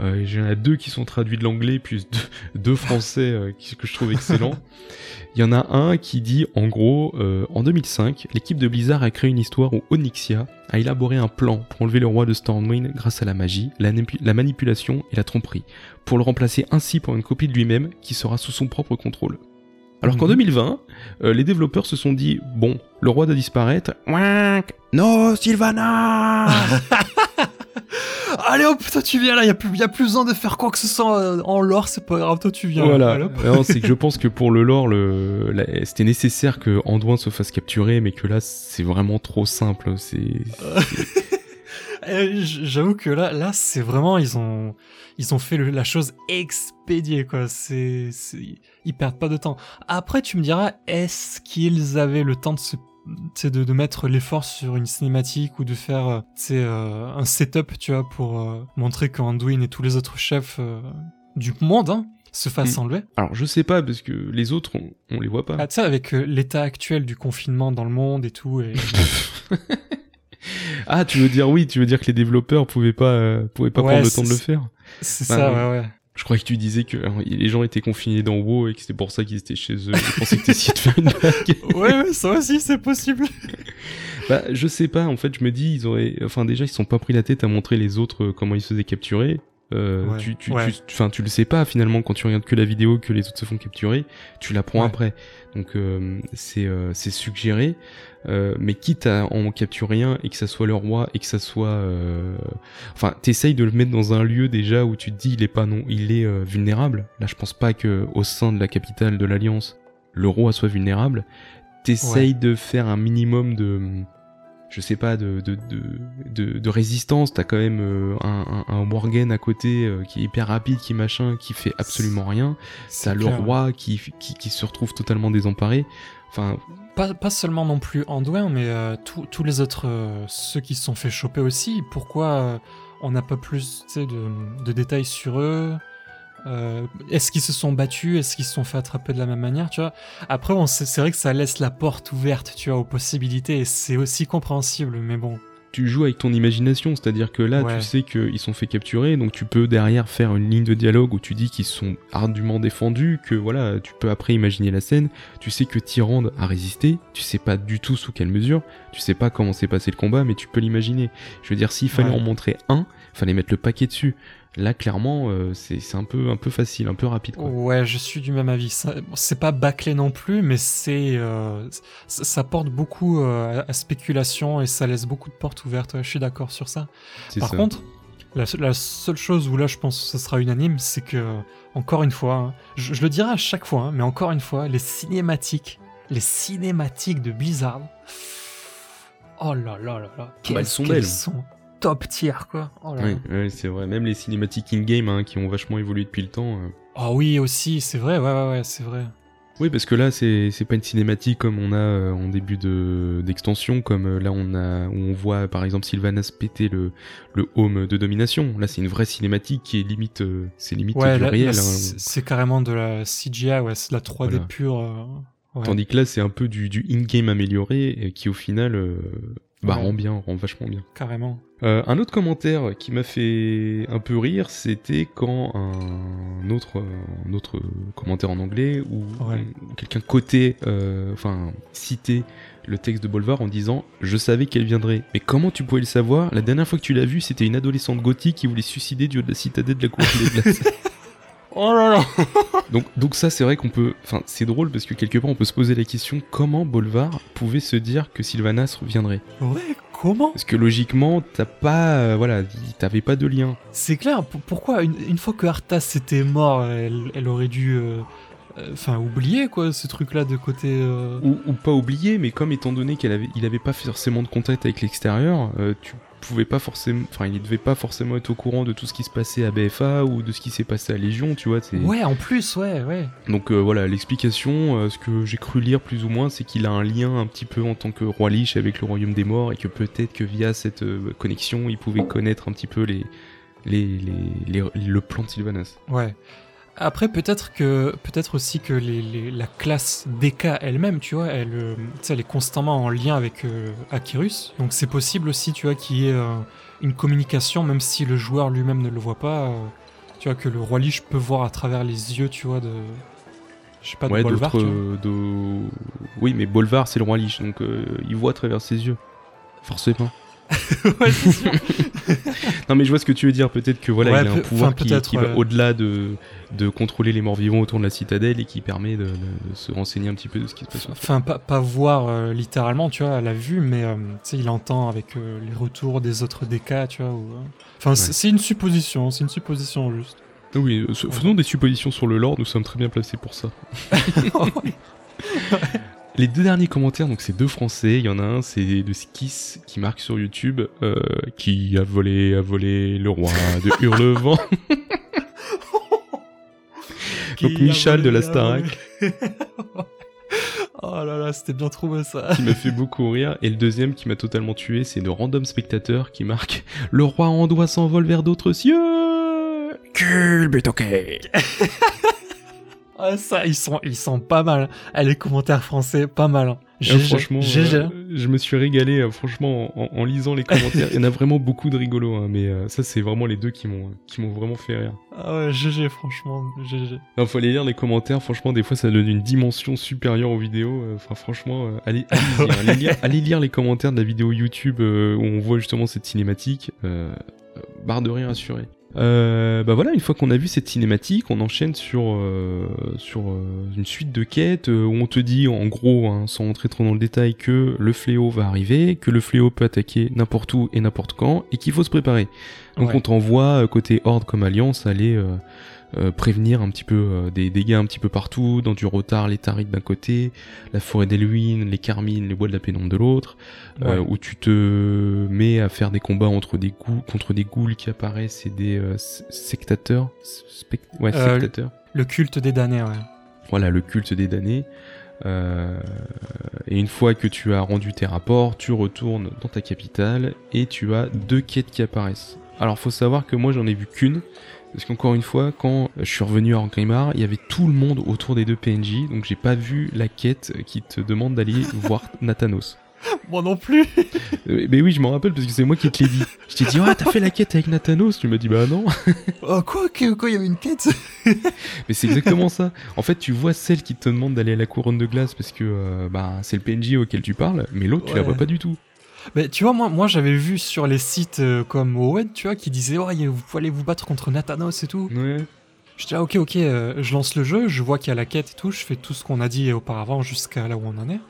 Speaker 4: Euh, J'en ai deux qui sont traduits de l'anglais, puis *laughs* deux, deux français euh, que je trouve excellents. Il y en a un qui dit, en gros, euh, en 2005, l'équipe de Blizzard a créé une histoire où Onyxia a élaboré un plan pour enlever le roi de Stormwind grâce à la magie, la, manipulation et la tromperie, pour le remplacer ainsi par une copie de lui-même qui sera sous son propre contrôle. Alors qu'en
Speaker 5: Mhm.
Speaker 4: 2020, euh, les développeurs se sont dit bon, le roi doit disparaître. No, Sylvana *laughs* *laughs*
Speaker 5: Allez hop, toi tu viens là, y a plus, y a plus besoin de faire quoi que ce soit euh, en lore, c'est pas grave, toi tu viens. là.
Speaker 4: Voilà. C'est que je *laughs* pense que pour le lore, le, c'était nécessaire que Anduin se fasse capturer, mais que là, c'est vraiment trop simple. C'est *laughs*
Speaker 5: Eh, J'avoue que là, là, c'est vraiment ils ont, ils ont fait le- la chose expédiée quoi. C'est- ils perdent pas de temps. Après, tu me diras, est-ce qu'ils avaient le temps de se, sais, de, de mettre l'effort sur une cinématique ou de faire, euh, tu sais, euh, un setup, tu vois, pour euh, montrer qu'Anduin et tous les autres chefs euh, du monde hein, se fassent
Speaker 4: Mm.
Speaker 5: enlever.
Speaker 4: Alors je sais pas parce que les autres, on, on les voit pas.
Speaker 5: Ah, tu sais, avec euh, l'état actuel du confinement dans le monde et tout. Et... *laughs*
Speaker 4: Ah, tu veux dire oui, tu veux dire que les développeurs pouvaient pas, euh, pouvaient pas
Speaker 5: Ouais,
Speaker 4: prendre le temps de le
Speaker 5: c'est-
Speaker 4: faire.
Speaker 5: c'est
Speaker 4: Bah,
Speaker 5: ça, ouais, ouais.
Speaker 4: Je croyais que tu disais que euh, les gens étaient confinés dans WoW et que c'était pour ça qu'ils étaient chez eux. Je pensais que t'essayais de faire une blague.
Speaker 5: ouais, ouais, ça aussi, c'est possible. *laughs*
Speaker 4: Bah, je sais pas, en fait, je me dis, ils auraient. Enfin, déjà, ils se sont pas pris la tête à montrer les autres euh, comment ils se faisaient capturer. Euh,
Speaker 5: Ouais,
Speaker 4: tu, tu,
Speaker 5: ouais.
Speaker 4: tu, enfin, tu le sais pas finalement quand tu regardes que la vidéo que les autres se font capturer, tu l'apprends
Speaker 5: Ouais.
Speaker 4: après. Donc euh, c'est euh, c'est suggéré, euh, mais quitte à en capturer un et que ça soit le roi et que ça soit, euh, enfin, t'essayes de le mettre dans un lieu déjà où tu te dis il est pas non, il est vulnérable. Là, je pense pas que au sein de la capitale de l'alliance, le roi soit vulnérable. T'essayes de faire un minimum de je sais pas, de, de, de, résistance. T'as quand même euh, un, un, un Morgan à côté euh, qui est hyper rapide, qui machin, qui fait absolument rien. T'as le roi qui, qui, qui se retrouve totalement désemparé. Enfin,
Speaker 5: Pas, pas seulement non plus Anduin, mais euh, tous- tous les autres, euh, ceux qui se sont fait choper aussi. Pourquoi on n'a pas plus de, de détails sur eux? Euh, Est-ce qu'ils se sont battus? Est-ce qu'ils se sont fait attraper de la même manière? Tu vois? Après, c'est c'est vrai que ça laisse la porte ouverte tu vois, aux possibilités et c'est aussi compréhensible, mais bon.
Speaker 4: tu joues avec ton imagination, c'est-à-dire que là,
Speaker 5: Ouais.
Speaker 4: tu sais qu'ils sont fait capturer, donc tu peux derrière faire une ligne de dialogue où tu dis qu'ils sont ardument défendus, que voilà, tu peux après imaginer la scène. Tu sais que Tyrande a résisté, tu sais pas du tout sous quelle mesure, tu sais pas comment s'est passé le combat, mais tu peux l'imaginer. Je veux dire, s'il fallait
Speaker 5: Ouais.
Speaker 4: en montrer un, fallait mettre le paquet dessus. Là, clairement, euh, c'est un peu, un peu facile, un peu rapide. Quoi.
Speaker 5: Ouais, je suis du même avis. Ça- C'est pas bâclé non plus, mais c'est euh, ça, ça porte beaucoup euh, à- spéculation et ça laisse beaucoup de portes ouvertes. Ouais, je suis d'accord sur ça. Par
Speaker 4: ça.
Speaker 5: contre, la, se- la seule chose où là je pense que ce sera unanime, c'est que, encore une fois, hein, je, je le dirai à chaque fois, hein, mais encore une fois, les cinématiques, les cinématiques de Blizzard, oh là là là là,
Speaker 4: elles
Speaker 5: qu'elles-
Speaker 4: sont
Speaker 5: qu'elles
Speaker 4: belles.
Speaker 5: sont top tier quoi. Oh là
Speaker 4: ouais, c'est vrai. Même les cinématiques in-game hein, qui ont vachement évolué depuis le temps. euh.
Speaker 5: Oh oui aussi, c'est vrai, ouais ouais ouais, c'est vrai.
Speaker 4: Oui, parce que là, c'est pas une cinématique comme on a euh, en début de d'extension, comme euh, là on a où on voit par exemple Sylvanas péter le le home de domination. Là, c'est une vraie cinématique qui est limite, euh, c'est limite
Speaker 5: Ouais,
Speaker 4: du
Speaker 5: là-
Speaker 4: réel.
Speaker 5: là,
Speaker 4: hein.
Speaker 5: c'est carrément de la CGI, ouais, c'est la 3D
Speaker 4: Voilà.
Speaker 5: pure. euh, ouais.
Speaker 4: Tandis que là, c'est un peu du, du in-game amélioré et qui au final euh, bah,
Speaker 5: Ouais.
Speaker 4: rend bien, rend vachement bien.
Speaker 5: Carrément.
Speaker 4: Euh, un autre commentaire qui m'a fait un peu rire, c'était quand un autre, un autre commentaire en anglais où
Speaker 5: Ouais.
Speaker 4: quelqu'un cotait, euh, enfin citait le texte de Bolvar en disant Je savais qu'elle viendrait. Mais comment tu pouvais le savoir? La dernière fois que tu l'as vue, c'était une adolescente gothique qui voulait suicider du haut de la citadelle de la cour des *laughs* glaces.
Speaker 5: Oh là là
Speaker 4: donc, donc ça, c'est vrai qu'on peut. Enfin, c'est drôle parce que quelque part, on peut se poser la question comment Bolvar pouvait se dire que Sylvanas reviendrait?
Speaker 5: Ouais, comment
Speaker 4: Parce que logiquement, t'as pas. euh, voilà, t'avais pas de lien.
Speaker 5: C'est clair, p- pourquoi une, une fois que Arthas était mort, elle, elle aurait dû. euh, euh, Enfin, oublier quoi, ce truc-là de côté. euh,
Speaker 4: ou, ou pas oublier, mais comme étant donné qu'il avait, il avait pas forcément de contact avec l'extérieur, tu pouvais pas forcément, enfin, il devait pas forcément être au courant de tout ce qui se passait à BFA ou de ce qui s'est passé à Légion, tu vois.
Speaker 5: Ouais, en plus, ouais, ouais.
Speaker 4: Donc euh, voilà, l'explication, euh, ce que j'ai cru lire plus ou moins, c'est qu'il a un lien un petit peu en tant que roi Lich avec le royaume des morts et que peut-être que via cette euh, connexion, il pouvait connaître un petit peu les, les, les, les- le plan de Sylvanas.
Speaker 5: Ouais. Après, peut-être que, peut-être aussi que les, les- la classe DK elle-même, tu vois, elle, euh, elle est constamment en lien avec euh, Akirus. Donc c'est possible aussi, tu vois, qu'il y ait euh, une communication, même si le joueur lui-même ne le voit pas. euh, tu vois, que le roi Lich peut voir à travers les yeux, tu vois, de. Je sais pas, de
Speaker 4: ouais,
Speaker 5: Bolvar,
Speaker 4: euh, de... Oui, mais Bolvar, c'est le roi Lich, donc il voit à travers ses yeux. Forcément. *laughs*
Speaker 5: ouais, c'est sûr. *laughs*
Speaker 4: Non, mais je vois ce que tu veux dire. Peut-être que voilà,
Speaker 5: Ouais,
Speaker 4: il a un pouvoir qui, va
Speaker 5: ouais.
Speaker 4: au-delà de, de contrôler les morts vivants autour de la citadelle et qui permet de, de- de se renseigner un petit peu de ce qui se passe.
Speaker 5: Enfin, pas, pas voir euh, littéralement, tu vois, à la vue, mais euh, tu sais, il entend avec euh, les retours des autres DK, tu vois. ou, euh, Enfin, c'est- c'est une supposition, c'est une supposition juste.
Speaker 4: Oui, euh, faisons des suppositions sur le lore, nous sommes très bien placés pour ça. *laughs* Les deux derniers commentaires, donc c'est deux français. Il y en a un, c'est de Skis qui marque sur YouTube euh, qui a volé, a volé le roi de *laughs* Hurlevent. donc Michal de la Starac *laughs*
Speaker 5: oh là là, c'était bien trouvé ça.
Speaker 4: qui m'a fait beaucoup rire. Et le deuxième qui m'a totalement tué, c'est de Random Spectateur qui marque Le roi Andois s'envole vers d'autres cieux.
Speaker 2: Culbut, ok. *laughs*
Speaker 5: Ah, ça, ils sont, ils sont pas mal. Ah, les commentaires français, pas mal.
Speaker 4: Ah,
Speaker 5: GG,
Speaker 4: franchement, euh, je me suis régalé, euh, franchement, en, en lisant les commentaires. Il y en a vraiment beaucoup de rigolos, hein, mais euh, ça, c'est vraiment les deux qui m'ont, qui m'ont vraiment fait rire.
Speaker 5: Ah ouais, GG, franchement, GG.
Speaker 4: Il faut aller lire les commentaires, franchement, des fois, ça donne une dimension supérieure aux vidéos. Enfin, franchement, allez, allez, lire, *laughs* allez, lire, allez lire les commentaires de la vidéo YouTube où on voit justement cette cinématique. Barre de rien assurée. Euh, bah voilà, une fois qu'on a vu cette cinématique, on enchaîne sur euh, sur euh, une suite de quêtes euh, où on te dit en gros, hein, sans entrer trop dans le détail, que le fléau va arriver, que le fléau peut attaquer n'importe où et n'importe quand, et qu'il faut se préparer. Donc
Speaker 5: Ouais.
Speaker 4: on t'envoie euh, côté Horde comme Alliance aller euh, prévenir un petit peu euh, des dégâts un petit peu partout, dans du retard, les tarites d'un côté, la forêt d'Eluine, les carmines, les bois de la pénombre de l'autre, euh,
Speaker 5: Ouais.
Speaker 4: où tu te mets à faire des combats entre des ghouls, contre des ghouls qui apparaissent et des sectateurs, ouais, sectateurs.
Speaker 5: Le culte des damnés, ouais.
Speaker 4: Voilà, le culte des damnés. Et une fois que tu as rendu tes rapports, tu retournes dans ta capitale et tu as deux quêtes qui apparaissent. Alors faut savoir que moi j'en ai vu qu'une, parce qu'encore une fois, quand je suis revenu à Grimard, il y avait tout le monde autour des deux PNJ, donc j'ai pas vu la quête qui te demande d'aller *laughs* voir Nathanos. *laughs*
Speaker 5: Moi non plus
Speaker 4: Euh, mais oui, je m'en rappelle parce que c'est moi qui te l'ai dit. Je t'ai dit, ouais, t'as fait la quête avec Nathanos Tu m'as dit, bah non. *laughs*
Speaker 5: Oh, quoi Quoi, il y avait une quête?
Speaker 4: Mais c'est exactement ça. En fait, tu vois celle qui te demande d'aller à la couronne de glace parce que euh, bah, c'est le PNJ auquel tu parles, mais l'autre, tu la vois pas du tout.
Speaker 5: Mais tu vois, moi, moi j'avais vu sur les sites euh, comme Owen, tu vois, qui disaient Oh, vous pouvez aller vous battre contre Nathanos et tout.
Speaker 4: Ouais.
Speaker 5: Je dis ah, ok, ok, euh, je lance le jeu, je vois qu'il y a la quête et tout, je fais tout ce qu'on a dit auparavant jusqu'à là où on en est.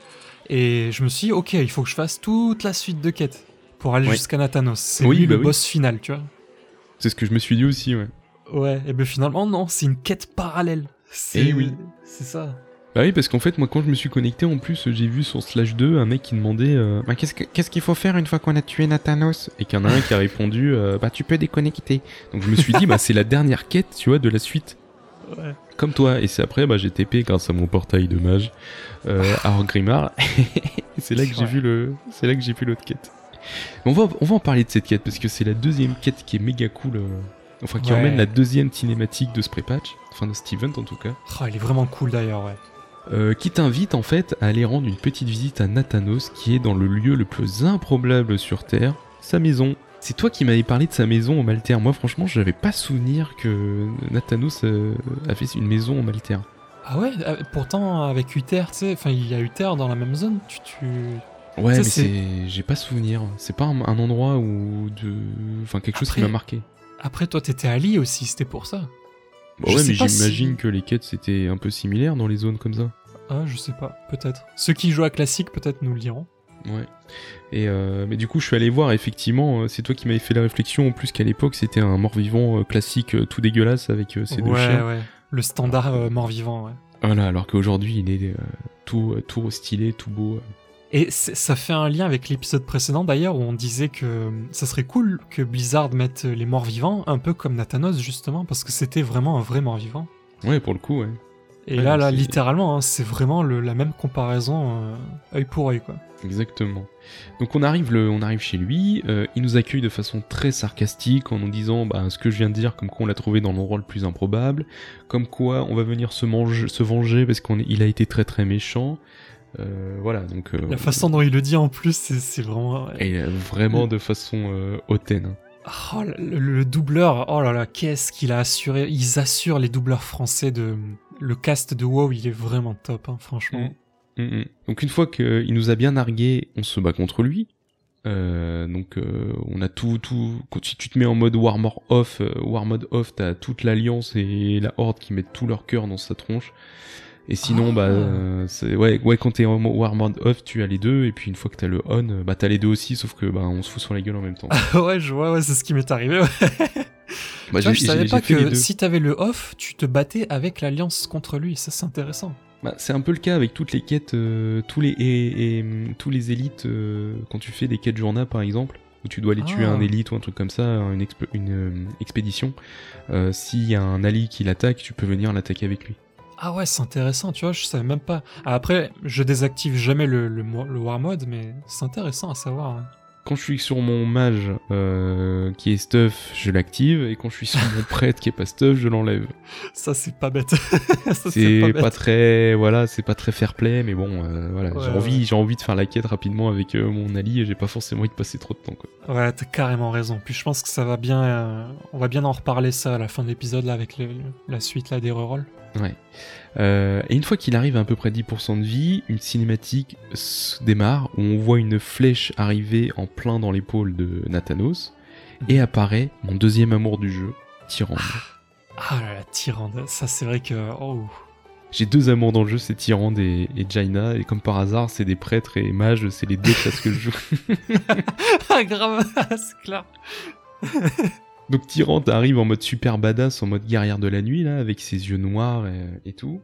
Speaker 5: Et je me suis dit, ok, il faut que je fasse toute la suite de quêtes pour aller
Speaker 4: Ouais.
Speaker 5: jusqu'à Nathanos. C'est
Speaker 4: Oui,
Speaker 5: lui
Speaker 4: bah
Speaker 5: le
Speaker 4: oui.
Speaker 5: boss final, tu vois.
Speaker 4: C'est ce que je me suis dit aussi, ouais.
Speaker 5: Ouais, et ben finalement, non, c'est une quête parallèle. C'est
Speaker 4: Eh oui.
Speaker 5: C'est ça.
Speaker 4: Bah oui, parce qu'en fait, moi, quand je me suis connecté, en plus, j'ai vu sur Slash 2 un mec qui demandait euh, bah, qu'est-ce que- qu'est-ce qu'il faut faire une fois qu'on a tué Nathanos? Et qu'il y en a un qui a répondu euh, *laughs* Bah, tu peux déconnecter. Donc je me suis dit, bah, c'est la dernière quête, tu vois, de la suite.
Speaker 5: Ouais.
Speaker 4: Comme toi. Et c'est après, bah, j'ai TP grâce à mon portail de mage euh, à Orgrimmar. Et *laughs* c'est là que j'ai vu le, c'est là que j'ai vu l'autre quête. Mais on va, on va en parler de cette quête parce que c'est la deuxième quête qui est méga cool. euh, enfin, qui
Speaker 5: Ouais.
Speaker 4: emmène la deuxième cinématique de ce pré-patch. Enfin, de cet event en tout cas.
Speaker 5: Oh, il est vraiment cool d'ailleurs, ouais.
Speaker 4: Euh, qui t'invite en fait à aller rendre une petite visite à Nathanos qui est dans le lieu le plus improbable sur Terre, sa maison. C'est toi qui m'avais parlé de sa maison en Maltaire. Moi franchement j'avais pas souvenir que Nathanos euh, avait une maison en Maltaire.
Speaker 5: Ah ouais, euh, pourtant avec Uther, tu sais, enfin il y a Uther dans la même zone, tu... tu...
Speaker 4: Ouais mais
Speaker 5: c'est-
Speaker 4: j'ai pas souvenir. C'est pas un, un endroit où de... Enfin quelque chose qui m'a marqué.
Speaker 5: Après toi t'étais à aussi, c'était pour ça.
Speaker 4: Bah
Speaker 5: je
Speaker 4: ouais
Speaker 5: sais
Speaker 4: mais j'imagine
Speaker 5: si-
Speaker 4: que les quêtes c'était un peu similaire dans les zones comme ça.
Speaker 5: Ah, je sais pas, peut-être. Ceux qui jouent à classique peut-être nous le diront.
Speaker 4: Ouais. Et euh, mais du coup, je suis allé voir, effectivement, euh, c'est toi qui m'avais fait la réflexion, en plus qu'à l'époque, c'était un mort-vivant euh, classique euh, tout dégueulasse avec ces deux
Speaker 5: ouais,
Speaker 4: chiens.
Speaker 5: ouais. Le standard euh, mort-vivant, ouais.
Speaker 4: Voilà, alors qu'aujourd'hui, il est euh, tout, tout stylé, tout beau. Euh.
Speaker 5: Et ça fait un lien avec l'épisode précédent d'ailleurs où on disait que euh, ça serait cool que Blizzard mette les morts vivants un peu comme Nathanos justement parce que c'était vraiment un vrai mort vivant.
Speaker 4: Ouais, pour le coup, ouais.
Speaker 5: Et
Speaker 4: Ouais,
Speaker 5: là, là, littéralement, hein, c'est vraiment le- la même comparaison euh, œil pour œil quoi.
Speaker 4: Exactement. Donc on arrive, le, on arrive chez lui, euh, il nous accueille de façon très sarcastique en nous disant bah, ce que je viens de dire, comme quoi on l'a trouvé dans l'endroit le plus improbable, comme quoi on va venir se, manger, se venger parce qu'il a été très très méchant. Euh, voilà, donc... euh,
Speaker 5: La façon dont il le dit en plus, c'est vraiment.
Speaker 4: Et euh, vraiment de façon hautaine. hein.
Speaker 5: Oh, le, le doubleur, oh là là, qu'est-ce qu'il a assuré Ils assurent les doubleurs français de. Le cast de WoW, il est vraiment top, hein, franchement.
Speaker 4: Mm, mm. Donc une fois qu'il nous a bien nargué, on se bat contre lui. Euh, donc euh, on a tout, tout. Quand si tu te mets en mode War Mode off, euh, War Mode off, t'as toute l'alliance et la horde qui mettent tout leur cœur dans sa tronche. Et sinon,
Speaker 5: Ah.
Speaker 4: bah, euh, c'est ouais, ouais, quand t'es War Mode off, tu as les deux. Et puis une fois que t'as le on, euh, bah t'as les deux aussi, sauf que bah on se fout sur la gueule en même temps. *laughs*
Speaker 5: ouais, je vois, ouais, c'est ce qui m'est arrivé. ouais. *laughs*
Speaker 4: Bah,
Speaker 5: Tu vois, je savais pas que si t'avais le off, tu te battais avec l'alliance contre lui. Ça, c'est intéressant.
Speaker 4: Bah, c'est un peu le cas avec toutes les quêtes, euh, tous les et, et, tous les élites euh, quand tu fais des quêtes journal par exemple, où tu dois aller tuer
Speaker 5: Ah.
Speaker 4: un élite ou un truc comme ça, une, exp- une euh, expédition. euh, S'il y a un ali qui l'attaque, tu peux venir l'attaquer avec lui.
Speaker 5: Ah ouais, c'est intéressant, tu vois, je savais même pas. Ah, après, je désactive jamais le, le, War Mode, mais c'est intéressant à savoir. hein.
Speaker 4: Quand je suis sur mon mage euh, qui est stuff, je l'active, et quand je suis sur mon *laughs* prêtre qui est pas stuff, je l'enlève.
Speaker 5: Ça, c'est pas bête. *laughs*
Speaker 4: C'est
Speaker 5: pas
Speaker 4: très, voilà, c'est pas très fair play, mais bon, euh, voilà,
Speaker 5: Ouais,
Speaker 4: j'ai envie, j'ai envie de faire la quête rapidement avec euh, mon ali, et j'ai pas forcément envie de passer trop de temps. Quoi.
Speaker 5: Ouais, t'as carrément raison. Puis je pense que ça va bien. on va bien en reparler ça à la fin de l'épisode là avec le- la suite là des rerolls.
Speaker 4: Ouais. Euh, et une fois qu'il arrive à à peu près 10% de vie, une cinématique se démarre où on voit une flèche arriver en plein dans l'épaule de Nathanos et apparaît mon deuxième amour du jeu, Tyrande.
Speaker 5: Ah là là, Tyrande, ça c'est vrai que. Oh.
Speaker 4: J'ai deux amours dans le jeu, c'est Tyrande et, et Jaina, et comme par hasard, c'est des prêtres et mages, c'est les deux classes que je joue. *laughs*
Speaker 5: Ah, grave, *laughs* c'est clair.
Speaker 4: Donc Tyrande arrive en mode super badass, en mode guerrière de la nuit, là, avec ses yeux noirs et, et tout.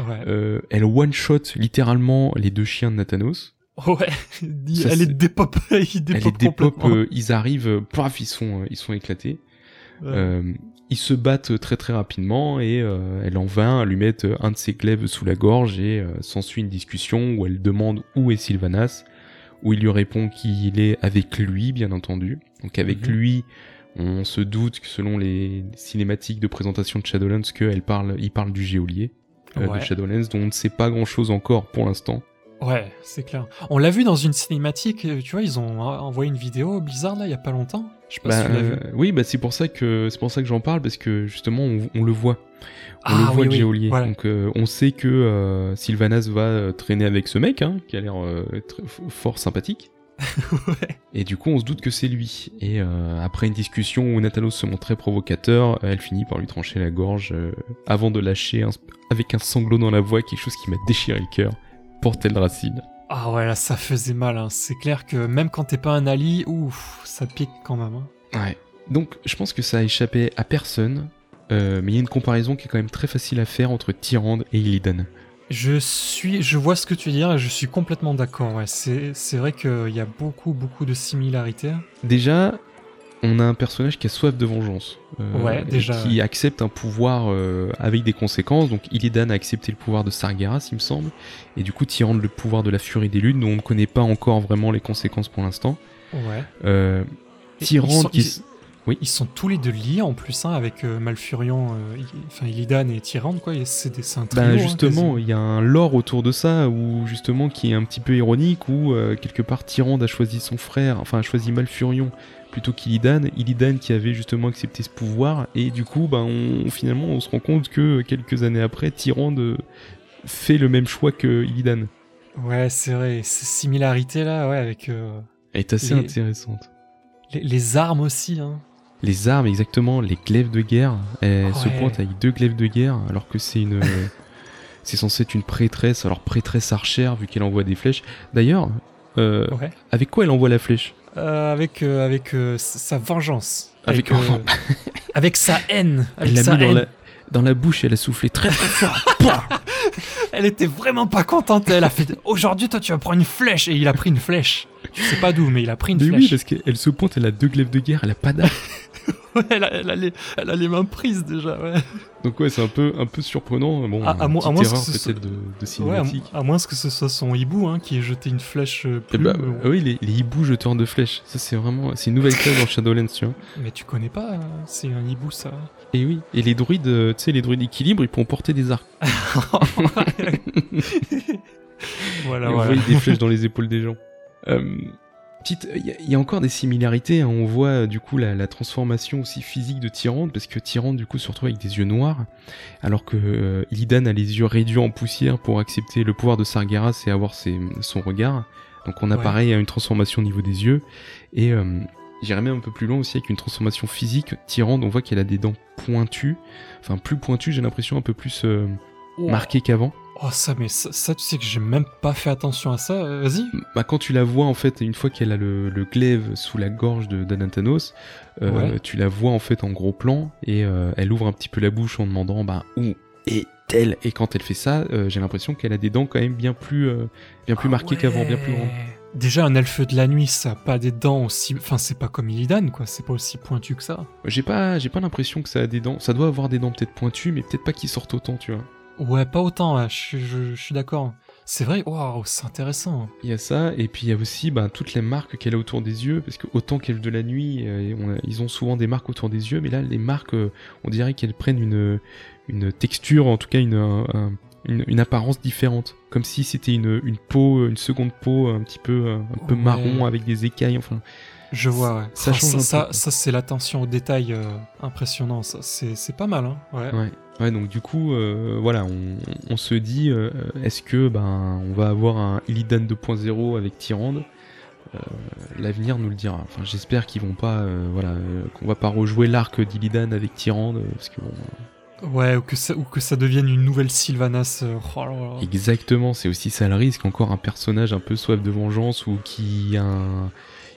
Speaker 5: Ouais.
Speaker 4: Euh, elle one-shot littéralement les deux chiens de Nathanos.
Speaker 5: Ouais, *laughs*
Speaker 4: Ça,
Speaker 5: elle est dépop, il *laughs*
Speaker 4: Elle les dépop, euh, ils arrivent, euh, paf, ils sont, euh, ils sont éclatés.
Speaker 5: Ouais.
Speaker 4: Euh, ils se battent très très rapidement et elle en vint à lui mettre un de ses glaives sous la gorge et s'ensuit une discussion où elle demande où est Sylvanas, où il lui répond qu'il est avec lui, bien entendu. Donc avec
Speaker 5: Mhm.
Speaker 4: lui, on se doute que selon les cinématiques de présentation de Shadowlands, qu'elle parle, il parle du géolier euh,
Speaker 5: Ouais.
Speaker 4: de Shadowlands, dont on ne sait pas grand chose encore pour l'instant.
Speaker 5: Ouais, c'est clair. On l'a vu dans une cinématique, euh, tu vois, ils ont envoyé une vidéo Blizzard là il y a pas longtemps. Je sais pas
Speaker 4: Bah,
Speaker 5: si tu l'as vu.
Speaker 4: euh, oui, bah c'est pour ça que c'est pour ça que j'en parle parce que justement on, on le voit, on
Speaker 5: Ah,
Speaker 4: le voit
Speaker 5: oui,
Speaker 4: le
Speaker 5: oui,
Speaker 4: géolier.
Speaker 5: voilà.
Speaker 4: Donc euh, on sait que euh, Sylvanas va traîner avec ce mec hein, qui a l'air fort sympathique. *laughs*
Speaker 5: ouais.
Speaker 4: Et du coup on se doute que c'est lui. Et euh, après une discussion où Natalos se montre très provocateur, elle finit par lui trancher la gorge euh, avant de lâcher un- avec un sanglot dans la voix quelque chose qui m'a déchiré le cœur. Pour Teldrassil.
Speaker 5: Ah ouais, là ça faisait mal. Hein. C'est clair que même quand t'es pas un Ali, ouf, ça pique quand même. Hein.
Speaker 4: Ouais. Donc je pense que ça a échappé à personne. euh, mais il y a une comparaison qui est quand même très facile à faire entre Tyrande et Illidan.
Speaker 5: Je suis, je vois ce que tu veux dire et je suis complètement d'accord. Ouais, c'est, c'est vrai qu'il y a beaucoup, beaucoup de similarités.
Speaker 4: Déjà, on a un personnage qui a soif de vengeance. euh,
Speaker 5: Ouais, déjà,
Speaker 4: Qui accepte un pouvoir euh, avec des conséquences. Donc Illidan a accepté le pouvoir de Sargeras, il me semble. Et du coup, Tyrande le pouvoir de la Furie des Lunes, dont on ne connaît pas encore vraiment les conséquences pour l'instant.
Speaker 5: Ouais.
Speaker 4: Euh, Tyrande
Speaker 5: ils sont-
Speaker 4: qui...
Speaker 5: ils- Ils sont tous les deux liés en plus, hein, avec euh, Malfurion, euh, enfin Illidan et Tyrande, quoi. C'est, des, trio.
Speaker 4: Bah
Speaker 5: hein,
Speaker 4: justement,
Speaker 5: quasi.
Speaker 4: il y a un lore autour de ça où justement qui est un petit peu ironique où euh, quelque part Tyrande a choisi son frère, enfin a choisi Malfurion plutôt qu'Illidan, Illidan qui avait justement accepté ce pouvoir et du coup bah on finalement on se rend compte que quelques années après Tyrande fait le même choix que Illidan.
Speaker 5: Ouais, c'est vrai. Ces similarités là, ouais, avec
Speaker 4: est assez
Speaker 5: Les-
Speaker 4: intéressante.
Speaker 5: les, les armes aussi. Hein.
Speaker 4: Les armes exactement, les glaives de guerre, elle se pointe avec deux glaives de guerre alors que c'est une *laughs* c'est censé être une prêtresse, alors prêtresse archère vu qu'elle envoie des flèches. D'ailleurs, euh,
Speaker 5: Ouais.
Speaker 4: Avec quoi elle envoie la flèche?
Speaker 5: Euh, avec euh, avec sa vengeance.
Speaker 4: Avec-
Speaker 5: avec sa haine. *laughs* Avec
Speaker 4: Elle l'a mis dans la, dans la bouche elle a soufflé très très fort. *laughs*
Speaker 5: Elle était vraiment pas contente. Elle a fait Aujourd'hui, toi, tu vas prendre une flèche. Et il a pris une flèche. Je sais pas d'où, mais il a pris une
Speaker 4: Mais oui,
Speaker 5: flèche.
Speaker 4: parce qu'elle se pointe, elle a deux glaives de guerre, elle a pas d'arme. *laughs*
Speaker 5: Ouais, elle, a, elle a les, elle a les mains prises déjà. Ouais,
Speaker 4: Donc ouais, c'est un peu, un peu surprenant. Bon,
Speaker 5: À- à à moins que ce soit-
Speaker 4: de, de
Speaker 5: ouais à, à moins que ce soit son hibou hein, qui ait jeté une flèche
Speaker 4: Eh bah, oui, les, les hiboux jeteurs de flèches. Ça, c'est vraiment, c'est une nouvelle classe dans Shadowlands, tu vois.
Speaker 5: Mais tu connais pas, euh, c'est un hibou ça.
Speaker 4: Et oui. Et les druides, euh, tu sais, les druides équilibre, ils pourront porter des arcs. *laughs* *laughs*
Speaker 5: voilà,
Speaker 4: et
Speaker 5: voilà.
Speaker 4: des flèches dans les épaules des gens. Euh, il y, a- il y a encore des similarités. hein. On voit euh, du coup la, la transformation aussi physique de Tyrande, parce que Tyrande du coup se retrouve avec des yeux noirs, alors que euh, Illidan a les yeux réduits en poussière pour accepter le pouvoir de Sargeras et avoir ses- son regard. Donc on a
Speaker 5: Ouais.
Speaker 4: pareil une transformation au niveau des yeux. Et euh, j'irais même un peu plus loin aussi avec une transformation physique. Tyrande, on voit qu'elle a des dents pointues, enfin plus pointues, j'ai l'impression un peu plus euh,
Speaker 5: Oh.
Speaker 4: marquées qu'avant.
Speaker 5: Oh, ça, mais ça, ça, tu sais que j'ai même pas fait attention à ça. euh, Vas-y.
Speaker 4: Bah, quand tu la vois en fait, une fois qu'elle a le, le glaive sous la gorge de d'Anantanos, euh,
Speaker 5: Ouais.
Speaker 4: tu la vois en fait en gros plan et euh, elle ouvre un petit peu la bouche en demandant bah où est-elle? Et quand elle fait ça, euh, j'ai l'impression qu'elle a des dents quand même bien plus bien plus
Speaker 5: Ah
Speaker 4: marquées qu'avant, bien plus grandes.
Speaker 5: Déjà, un elfe de la nuit, ça a pas des dents aussi. Enfin, c'est pas comme Illidan, quoi. C'est pas aussi pointu que ça.
Speaker 4: J'ai pas j'ai pas l'impression que ça a des dents. Ça doit avoir des dents peut-être pointues, mais peut-être pas qui sortent autant, tu vois.
Speaker 5: Ouais, pas autant, ouais, je, suis- je- je suis d'accord. C'est vrai, waouh, c'est intéressant.
Speaker 4: Il y a ça, et puis il y a aussi bah, toutes les marques qu'elle a autour des yeux, parce que autant qu'elle de la nuit, euh, on a- ils ont souvent des marques autour des yeux, mais là, les marques, euh, on dirait qu'elles prennent une, une texture, en tout cas une, un- un- une, une apparence différente. Comme si c'était une, une peau, une seconde peau un petit peu, un peu
Speaker 5: Ouais.
Speaker 4: marron avec des écailles, enfin.
Speaker 5: Je vois, ouais.
Speaker 4: Ça change
Speaker 5: ça, ça, c'est l'attention au détail euh, impressionnant. Ça, c'est, pas mal, hein. Ouais.
Speaker 4: Ouais. Ouais, donc du coup, euh, voilà, on, on se dit, euh, est-ce que ben on va avoir un Illidan 2.0 avec Tyrande? Euh, l'avenir nous le dira. Enfin, j'espère qu'ils vont pas, voilà, qu'on va pas rejouer l'arc d'Illidan avec Tyrande, parce que bon,
Speaker 5: Ouais, ou que ça, ou que ça devienne une nouvelle Sylvanas. oh là là.
Speaker 4: Exactement, c'est aussi ça le risque, encore un personnage un peu soif de vengeance ou qui a, un-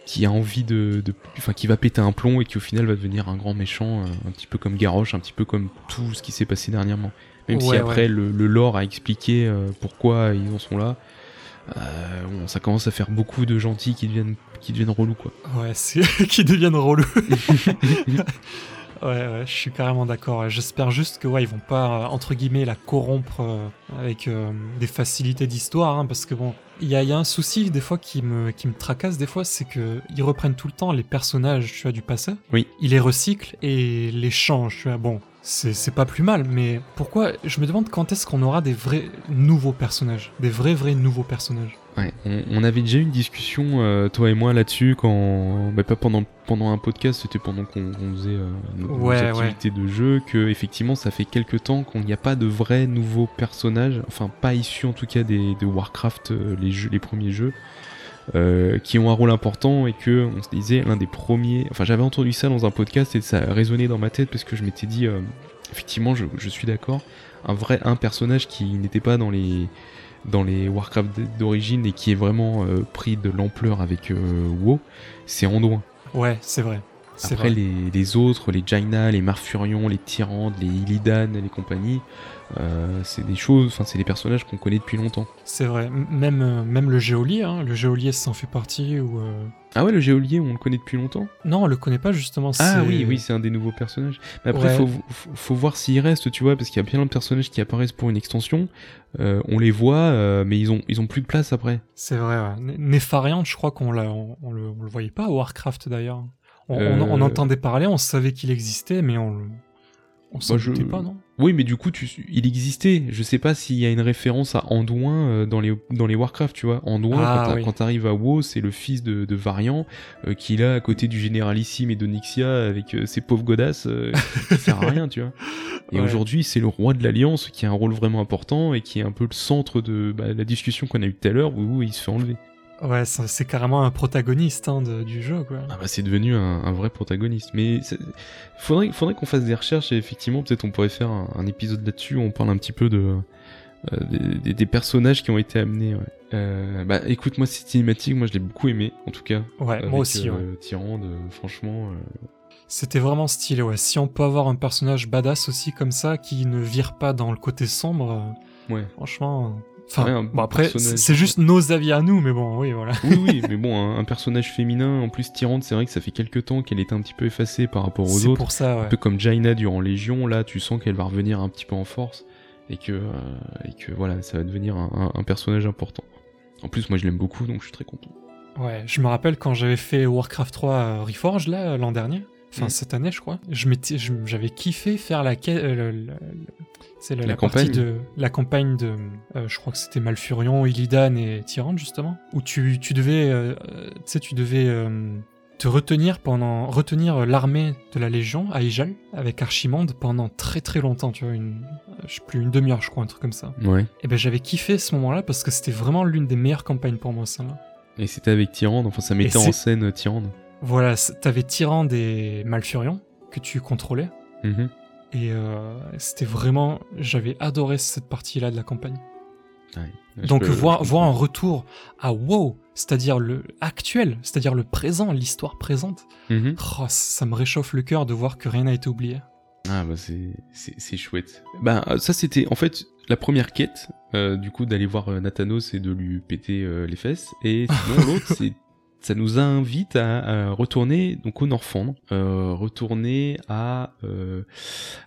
Speaker 4: qui a envie de, de- enfin qui va péter un plomb et qui au final va devenir un grand méchant, euh, un petit peu comme Garrosh, un petit peu comme tout ce qui s'est passé dernièrement. Même si après
Speaker 5: ouais.
Speaker 4: le, le lore a expliqué euh, pourquoi ils en sont là, euh, bon, ça commence à faire beaucoup de gentils qui deviennent, qui deviennent relous quoi.
Speaker 5: Ouais, c'est *laughs* qui deviennent relous. *laughs* Ouais, ouais, je suis carrément d'accord. J'espère juste que ouais, ils vont pas euh, entre guillemets la corrompre euh, avec euh, des facilités d'histoire, hein, parce que bon, il y y a un souci des fois qui me qui me tracasse des fois, c'est que ils reprennent tout le temps les personnages, tu vois, du passé.
Speaker 4: Oui.
Speaker 5: Ils les recyclent et les changent. Tu vois, bon, c'est pas plus mal, mais pourquoi Je me demande quand est-ce qu'on aura des vrais nouveaux personnages, des vrais vrais nouveaux personnages.
Speaker 4: Ouais, on, on avait déjà eu une discussion, euh, toi et moi, là-dessus, quand. Bah, pas pendant, pendant un podcast, c'était pendant qu'on faisait euh, nos, nos
Speaker 5: Ouais,
Speaker 4: activités de jeu, que effectivement, ça fait quelques temps qu'on n'y a pas de vrais nouveaux personnages, enfin, pas issus en tout cas des, de Warcraft, euh, les, jeux, les premiers jeux, euh, qui ont un rôle important et que, on se disait, l'un des premiers. Enfin, j'avais entendu ça dans un podcast et ça a résonné dans ma tête parce que je m'étais dit, euh, effectivement, je, suis d'accord, un vrai un personnage qui n'était pas dans les dans les Warcraft d'origine et qui est vraiment euh, pris de l'ampleur avec WoW, c'est Anduin.
Speaker 5: Ouais, c'est vrai.
Speaker 4: Après les, les autres, les Jaina, les Marfurion, les Tyrandes, les Illidan et les compagnies, euh, c'est des choses, enfin c'est des personnages qu'on connaît depuis longtemps.
Speaker 5: C'est vrai. Même euh, même le géolier, hein, le géolier s'en fait partie ou. euh,
Speaker 4: Ah ouais, le Géolier, on le connaît depuis longtemps?
Speaker 5: Non, on le connaît pas justement.
Speaker 4: Ah oui, oui, c'est un des nouveaux personnages. Mais après,
Speaker 5: Ouais.
Speaker 4: faut, faut, faut voir s'il reste, tu vois, parce qu'il y a plein de personnages qui apparaissent pour une extension. Euh, on les voit, mais ils ont, ils ont plus de place après.
Speaker 5: C'est vrai, ouais. Néfariant, je crois qu'on on, on le, on le voyait pas à Warcraft d'ailleurs. On, on-
Speaker 4: Euh.
Speaker 5: on entendait parler, on savait qu'il existait, mais on, le- on s'en
Speaker 4: Bah, je-
Speaker 5: pas, non?
Speaker 4: Oui, mais du coup, tu, il existait. Je sais pas s'il y a une référence à Anduin euh, dans les dans les Warcraft, tu vois. Anduin,
Speaker 5: Ah,
Speaker 4: quand t'a-
Speaker 5: oui.
Speaker 4: t'arrives à WoW, c'est le fils de, de Varian euh, qui est là à côté du généralissime et d'Onyxia avec euh, ses pauvres godasses euh, qui sert à rien, tu vois. *laughs* Et
Speaker 5: Ouais.
Speaker 4: aujourd'hui, c'est le roi de l'Alliance qui a un rôle vraiment important et qui est un peu le centre de bah, la discussion qu'on a eue tout à l'heure où il se fait enlever.
Speaker 5: Ouais, c'est carrément un protagoniste hein, de- du jeu, quoi.
Speaker 4: Ah bah c'est devenu un, un vrai protagoniste. Mais faudrait, faudrait qu'on fasse des recherches et effectivement peut-être on pourrait faire un, un épisode là-dessus où on parle un petit peu de euh, des, des- des personnages qui ont été amenés. ouais. Euh, bah écoute moi cette cinématique moi je l'ai beaucoup aimé en tout cas.
Speaker 5: Ouais, moi aussi,
Speaker 4: euh,
Speaker 5: ouais.
Speaker 4: Tyrande, franchement. euh,
Speaker 5: C'était vraiment stylé, ouais. Si on peut avoir un personnage badass aussi comme ça, qui ne vire pas dans le côté sombre,
Speaker 4: ouais.
Speaker 5: franchement... Enfin,
Speaker 4: Ouais, un
Speaker 5: bon après,
Speaker 4: personnage-
Speaker 5: c'est c'est juste nos avis à nous, mais bon, oui, voilà.
Speaker 4: Oui oui *laughs* mais bon un, un personnage féminin en plus Tyrande c'est vrai que ça fait quelques temps qu'elle est un petit peu effacée par rapport aux
Speaker 5: C'est
Speaker 4: autres.
Speaker 5: pour ça,
Speaker 4: un peu comme Jaina durant Légion, là tu sens qu'elle va revenir un petit peu en force et que, euh, et que voilà, ça va devenir un, un- un personnage important. En plus, moi je l'aime beaucoup donc je suis très content.
Speaker 5: Ouais, je me rappelle quand j'avais fait Warcraft 3 euh, Reforged là l'an dernier, enfin
Speaker 4: Mm.
Speaker 5: cette année je crois, je m'étais, je- j'avais kiffé faire la, euh, c'est la,
Speaker 4: La
Speaker 5: la partie
Speaker 4: campagne.
Speaker 5: de la campagne de, euh, je crois que c'était Malfurion, Illidan et Tyrande justement, où tu, tu devais, euh, euh, tu sais, tu devais te retenir pendant retenir l'armée de la Légion à Ijal avec Archimonde pendant très très longtemps, tu vois, une, je sais plus une demi-heure je crois un truc comme ça.
Speaker 4: Ouais.
Speaker 5: Et ben j'avais kiffé ce moment-là parce que c'était vraiment l'une des meilleures campagnes pour moi celle-là.
Speaker 4: Et c'était avec Tyrande, enfin ça mettait en scène Tyrande.
Speaker 5: Voilà, t'avais Tyrande et Malfurion que tu contrôlais.
Speaker 4: Mhm.
Speaker 5: Et euh, c'était vraiment. J'avais adoré cette partie-là de la campagne. Donc,
Speaker 4: peux-
Speaker 5: voir, voir un retour à WoW, c'est-à-dire le actuel, c'est-à-dire le présent, l'histoire présente,
Speaker 4: Mhm.
Speaker 5: oh, ça me réchauffe le cœur de voir que rien n'a été oublié.
Speaker 4: Ah bah c'est chouette. Bah ça c'était en fait la première quête euh, du coup d'aller voir euh, Nathanos et de lui péter euh, les fesses et sinon *laughs* l'autre c'est ça nous invite à, à retourner donc au Norfand, euh, retourner à euh,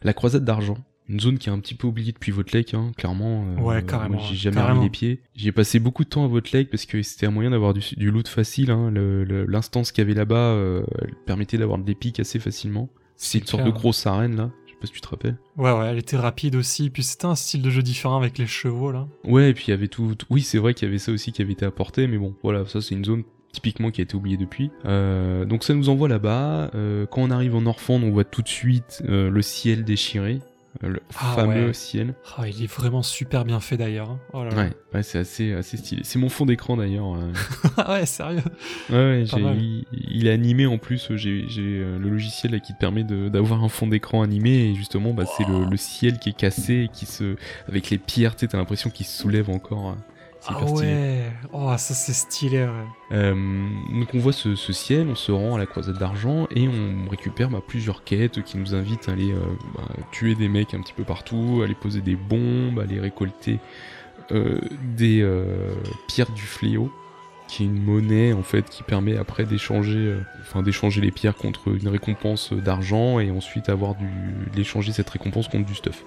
Speaker 4: la croisade d'argent. Une zone qui est un petit peu oubliée depuis votre lake, hein, clairement. euh,
Speaker 5: Ouais, carrément,
Speaker 4: J'ai jamais
Speaker 5: carrément.
Speaker 4: remis les pieds. J'y ai passé beaucoup de temps à votre lake parce que c'était un moyen d'avoir du, du loot facile. Hein. Le- le- L'instance qu'il y avait là-bas euh, permettait d'avoir des pics assez facilement. C'est une sorte de grosse arène là. Je sais pas si tu te rappelles.
Speaker 5: Ouais, ouais, elle était rapide aussi. Puis c'était un style de jeu différent avec les chevaux, là.
Speaker 4: Ouais, et puis il y avait tout. tout- Oui, c'est vrai qu'il y avait ça aussi qui avait été apporté, mais bon, voilà, ça c'est une zone typiquement qui a été oubliée depuis. Euh, donc ça nous envoie là-bas. Euh, quand on arrive en Orphande, on voit tout de suite euh, le ciel déchiré. le
Speaker 5: Ah
Speaker 4: fameux
Speaker 5: ouais.
Speaker 4: ciel.
Speaker 5: Ah, il est vraiment super bien fait d'ailleurs. hein. Oh là là.
Speaker 4: Ouais, ouais c'est assez, assez stylé. C'est mon fond d'écran d'ailleurs. *laughs*
Speaker 5: Ah ouais, sérieux?
Speaker 4: Ouais, il, il est animé en plus. J'ai le logiciel là, qui te permet d'avoir un fond d'écran animé et justement, bah, c'est le, le ciel qui est cassé et qui se, avec les pierres, t'as l'impression qu'il se soulève encore.
Speaker 5: Ah
Speaker 4: hyper stylé.
Speaker 5: ouais. Oh, ça c'est stylé. Ouais.
Speaker 4: Euh, donc on voit ce, ce ciel, on se rend à la croisade d'argent et on récupère bah, plusieurs quêtes qui nous invitent à aller euh, bah, tuer des mecs un petit peu partout, à aller poser des bombes, à aller récolter euh, des pierres du fléau, qui est une monnaie en fait qui permet après d'échanger, enfin d'échanger les pierres contre une récompense d'argent et ensuite avoir du d'échanger cette récompense contre du stuff,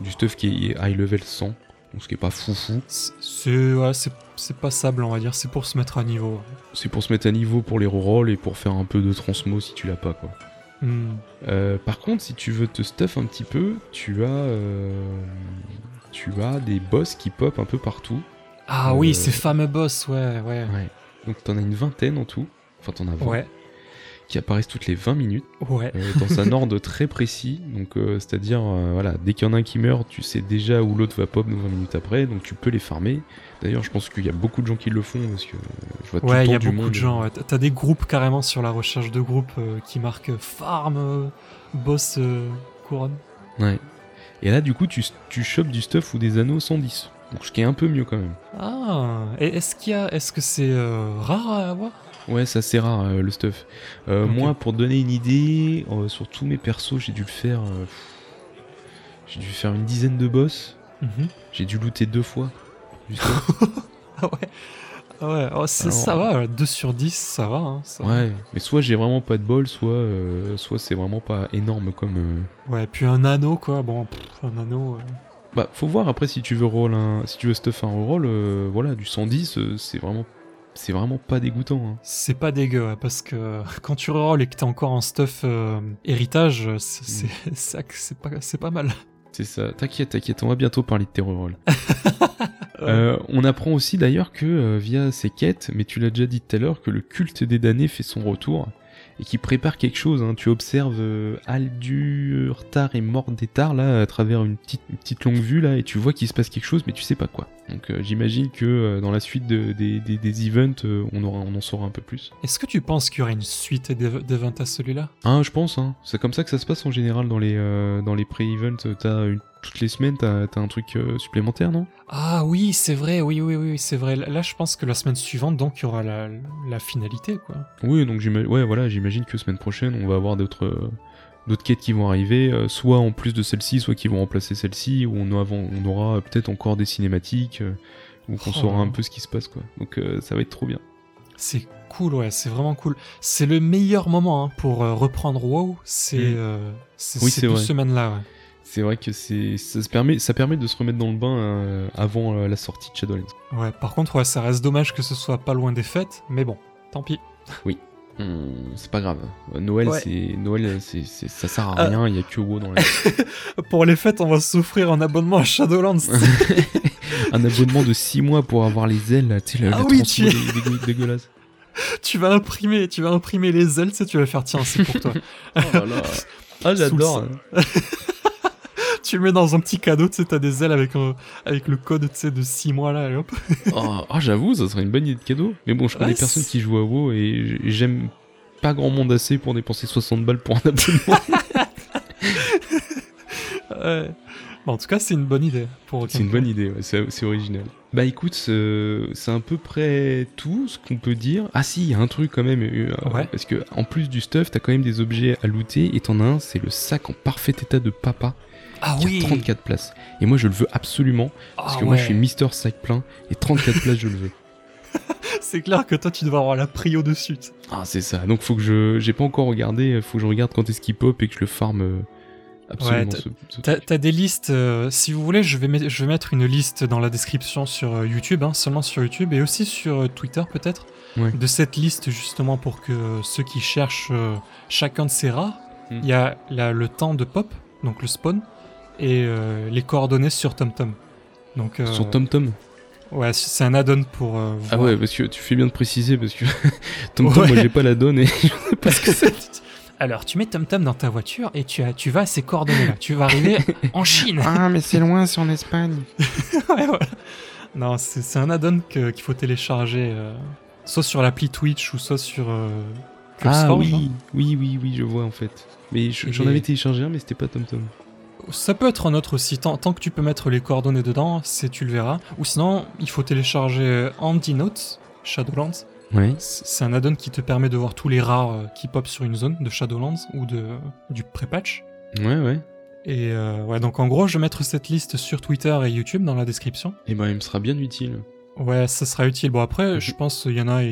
Speaker 4: du stuff qui est high level 100, donc ce qui est pas foufou.
Speaker 5: C'est ouais, c'est- passable, on va dire. C'est pour se mettre à niveau.
Speaker 4: C'est pour se mettre à niveau pour les rerolls et pour faire un peu de transmo si tu l'as pas quoi.
Speaker 5: Hmm.
Speaker 4: Euh, par contre, si tu veux te stuff un petit peu, tu as, euh, tu as des boss qui pop un peu partout.
Speaker 5: Ah
Speaker 4: Euh,
Speaker 5: oui, ces fameux boss, ouais, ouais.
Speaker 4: Ouais. Donc t'en as une vingtaine en tout. Enfin, t'en as 20
Speaker 5: Ouais,
Speaker 4: qui apparaissent toutes les 20 minutes
Speaker 5: ouais.
Speaker 4: euh, dans un *laughs* ordre très précis. Donc, euh, c'est-à-dire, euh, voilà, dès qu'il y en a un qui meurt, tu sais déjà où l'autre va pop 20 minutes après. Donc, tu peux les farmer. D'ailleurs, je pense qu'il y a beaucoup de gens qui le font parce que je vois tout
Speaker 5: Ouais,
Speaker 4: le
Speaker 5: il
Speaker 4: temps
Speaker 5: y a
Speaker 4: du
Speaker 5: beaucoup
Speaker 4: monde.
Speaker 5: de gens. ouais. T'as des groupes carrément sur la recherche de groupes euh, qui marquent farm, boss, couronne.
Speaker 4: Ouais. Et là, du coup, tu, tu chopes du stuff ou des anneaux 110. Donc, ce qui est un peu mieux quand même.
Speaker 5: Ah, et est-ce qu'il y a, est-ce que c'est rare à avoir?
Speaker 4: Ouais, c'est assez rare euh, le stuff. Euh. Moi, pour donner une idée, euh, sur tous mes persos, j'ai dû le faire. j'ai dû faire une dizaine de boss.
Speaker 5: Mhm.
Speaker 4: J'ai dû looter deux fois. *laughs*
Speaker 5: Ah ouais. Ah ouais, oh, c'est-
Speaker 4: Alors,
Speaker 5: ça va, 2 sur 10, ça va. Hein, ça va.
Speaker 4: ouais, mais soit j'ai vraiment pas de bol, soit, euh, soit c'est vraiment pas énorme comme. euh,
Speaker 5: Ouais, puis un anneau, quoi. Bon, pff, un anneau. euh,
Speaker 4: Bah, faut voir après si tu veux roll un, si tu veux stuff un reroll, euh, voilà, du 110, euh, c'est vraiment, c'est vraiment pas dégoûtant. hein.
Speaker 5: C'est pas dégueu, ouais, parce que *laughs* quand tu rerolls et que t'es encore en stuff euh, héritage, c'est *laughs* c'est- c'est pas, pas mal.
Speaker 4: C'est ça. T'inquiète, t'inquiète, on va bientôt parler de tes rerolls. *laughs* Euh, on apprend aussi d'ailleurs que euh, via ces quêtes, mais tu l'as déjà dit tout à l'heure, que le culte des damnés fait son retour et qui prépare quelque chose. hein. Tu observes euh, Aldurtar et Mordétar là à travers une petite, une petite longue vue là et tu vois qu'il se passe quelque chose, mais tu sais pas quoi. Donc euh, j'imagine que euh, dans la suite de- des, des- des events, euh, on, aura, on en saura un peu plus.
Speaker 5: Est-ce que tu penses qu'il y aura une suite d'ev- d'events à celui-là?
Speaker 4: Hein, je pense. Hein. C'est comme ça que ça se passe en général dans les dans les pré-events. T'as une- toutes les semaines, t'as un truc euh, supplémentaire, non?
Speaker 5: Ah oui, c'est vrai, oui, oui, oui, c'est vrai. Là, je pense que la semaine suivante, donc, il y aura la, la finalité, quoi.
Speaker 4: Oui, donc j'imagine, ouais, voilà, j'imagine que semaine prochaine, on va avoir d'autres d'autres quêtes qui vont arriver, euh, soit en plus de celle-ci, soit qui vont remplacer celle-ci, ou on, aura- on aura peut-être encore des cinématiques, euh, où on
Speaker 5: Oh.
Speaker 4: saura un peu ce qui se passe, quoi. Donc euh, ça va être trop bien.
Speaker 5: C'est cool, ouais, c'est vraiment cool. C'est le meilleur moment hein, pour reprendre WoW, c'est
Speaker 4: Mm.
Speaker 5: euh, c'est
Speaker 4: Oui,
Speaker 5: ces
Speaker 4: c'est
Speaker 5: deux semaines-là, ouais.
Speaker 4: C'est vrai que c'est ça se permet ça permet de se remettre dans le bain avant la sortie de Shadowlands.
Speaker 5: Ouais, par contre, ouais, ça reste dommage que ce soit pas loin des fêtes, mais bon, tant pis.
Speaker 4: Hum, c'est pas grave. Euh, Noël,
Speaker 5: Ouais.
Speaker 4: c'est Noël, c'est c'est- ça sert à
Speaker 5: Ah.
Speaker 4: rien. Il y a que WoW dans la. *laughs*
Speaker 5: Pour les fêtes, on va s'offrir un abonnement à Shadowlands. *laughs*
Speaker 4: un abonnement de 6 mois pour avoir les ailes, tu sais, la,
Speaker 5: Ah
Speaker 4: la
Speaker 5: oui, tu-
Speaker 4: dé- dégueu- dégueulasse. *laughs*
Speaker 5: tu vas imprimer, tu vas imprimer les ailes, tu sais, tu vas faire tiens, c'est pour toi.
Speaker 4: Oh là là. Ah,
Speaker 5: j'adore. Tu le mets dans un petit cadeau, tu sais, t'as des ailes avec, un- avec le code, tu sais, de 6 mois là, et hop. *laughs*
Speaker 4: Oh, ah, j'avoue, ça serait une bonne idée de cadeau. Mais bon, je connais
Speaker 5: Ouais,
Speaker 4: personne qui joue à WoW et j'aime pas grand monde assez pour dépenser 60 balles pour un abonnement. *laughs*
Speaker 5: Ouais. Bon, en tout cas, c'est une bonne idée. Pour
Speaker 4: c'est une bonne idée, ouais, c'est original. Bah écoute, c'est c'est à peu près tout ce qu'on peut dire. Ah si, il y a un truc quand même. euh,
Speaker 5: Ouais.
Speaker 4: Parce que en plus du stuff, t'as quand même des objets à looter et t'en as un, c'est le sac en parfait état de papa.
Speaker 5: Ah
Speaker 4: a
Speaker 5: oui
Speaker 4: 34 places. Et moi je le veux absolument parce
Speaker 5: Ah
Speaker 4: que moi je suis Mister Sac plein et 34 *laughs* places je le veux.
Speaker 5: C'est clair que toi, tu devrais avoir la prio tu sais.
Speaker 4: Ah c'est ça. Donc faut que je j'ai pas encore regardé, faut que je regarde quand est-ce qu'il pop et que je le farm euh, absolument
Speaker 5: Ouais, t'as-
Speaker 4: ce,
Speaker 5: des listes, euh, si vous voulez, je vais, met- je vais mettre une liste dans la description sur euh, YouTube, hein, seulement sur YouTube, et aussi sur euh, Twitter peut-être,
Speaker 4: Ouais.
Speaker 5: de cette liste justement pour que euh, ceux qui cherchent euh, chacun de ces rats, il
Speaker 4: Mm.
Speaker 5: y a la- le temps de pop, donc le spawn, et euh, les coordonnées sur TomTom. Donc, euh,
Speaker 4: Sur TomTom.
Speaker 5: ouais, c'est un add-on pour euh,
Speaker 4: Ah ouais, parce que tu fais bien de préciser parce que *laughs* TomTom
Speaker 5: Ouais.
Speaker 4: moi j'ai pas la donne et *laughs* je sais pas ce que c'est. *laughs*
Speaker 5: Alors, tu mets TomTom dans ta voiture et tu, as, tu vas à ces coordonnées-là. tu vas arriver en Chine.
Speaker 4: Ah, mais c'est loin, c'est en Espagne.
Speaker 5: Ouais, voilà. Non, c'est c'est un add-on qu'il faut télécharger, euh, soit sur l'appli Twitch ou soit sur euh,
Speaker 4: Ah oui, oui, oui, oui, je vois en fait. Mais je- j'en
Speaker 5: Et-
Speaker 4: avais téléchargé un, mais c'était pas TomTom.
Speaker 5: Ça peut être un autre aussi, tant, tant que tu peux mettre les coordonnées dedans, c'est tu le verras. Ou sinon, il faut télécharger Andy Notes, Shadowlands.
Speaker 4: Ouais.
Speaker 5: C'est un add-on qui te permet de voir tous les rares euh, qui pop sur une zone de Shadowlands ou de, du pré-patch.
Speaker 4: Ouais, ouais.
Speaker 5: Et euh, ouais, donc en gros, je vais mettre cette liste sur Twitter et YouTube dans la description.
Speaker 4: Et ben, il me sera bien utile.
Speaker 5: Ouais, ça sera utile. Bon, après,
Speaker 4: Mhm.
Speaker 5: je pense qu'il y en a,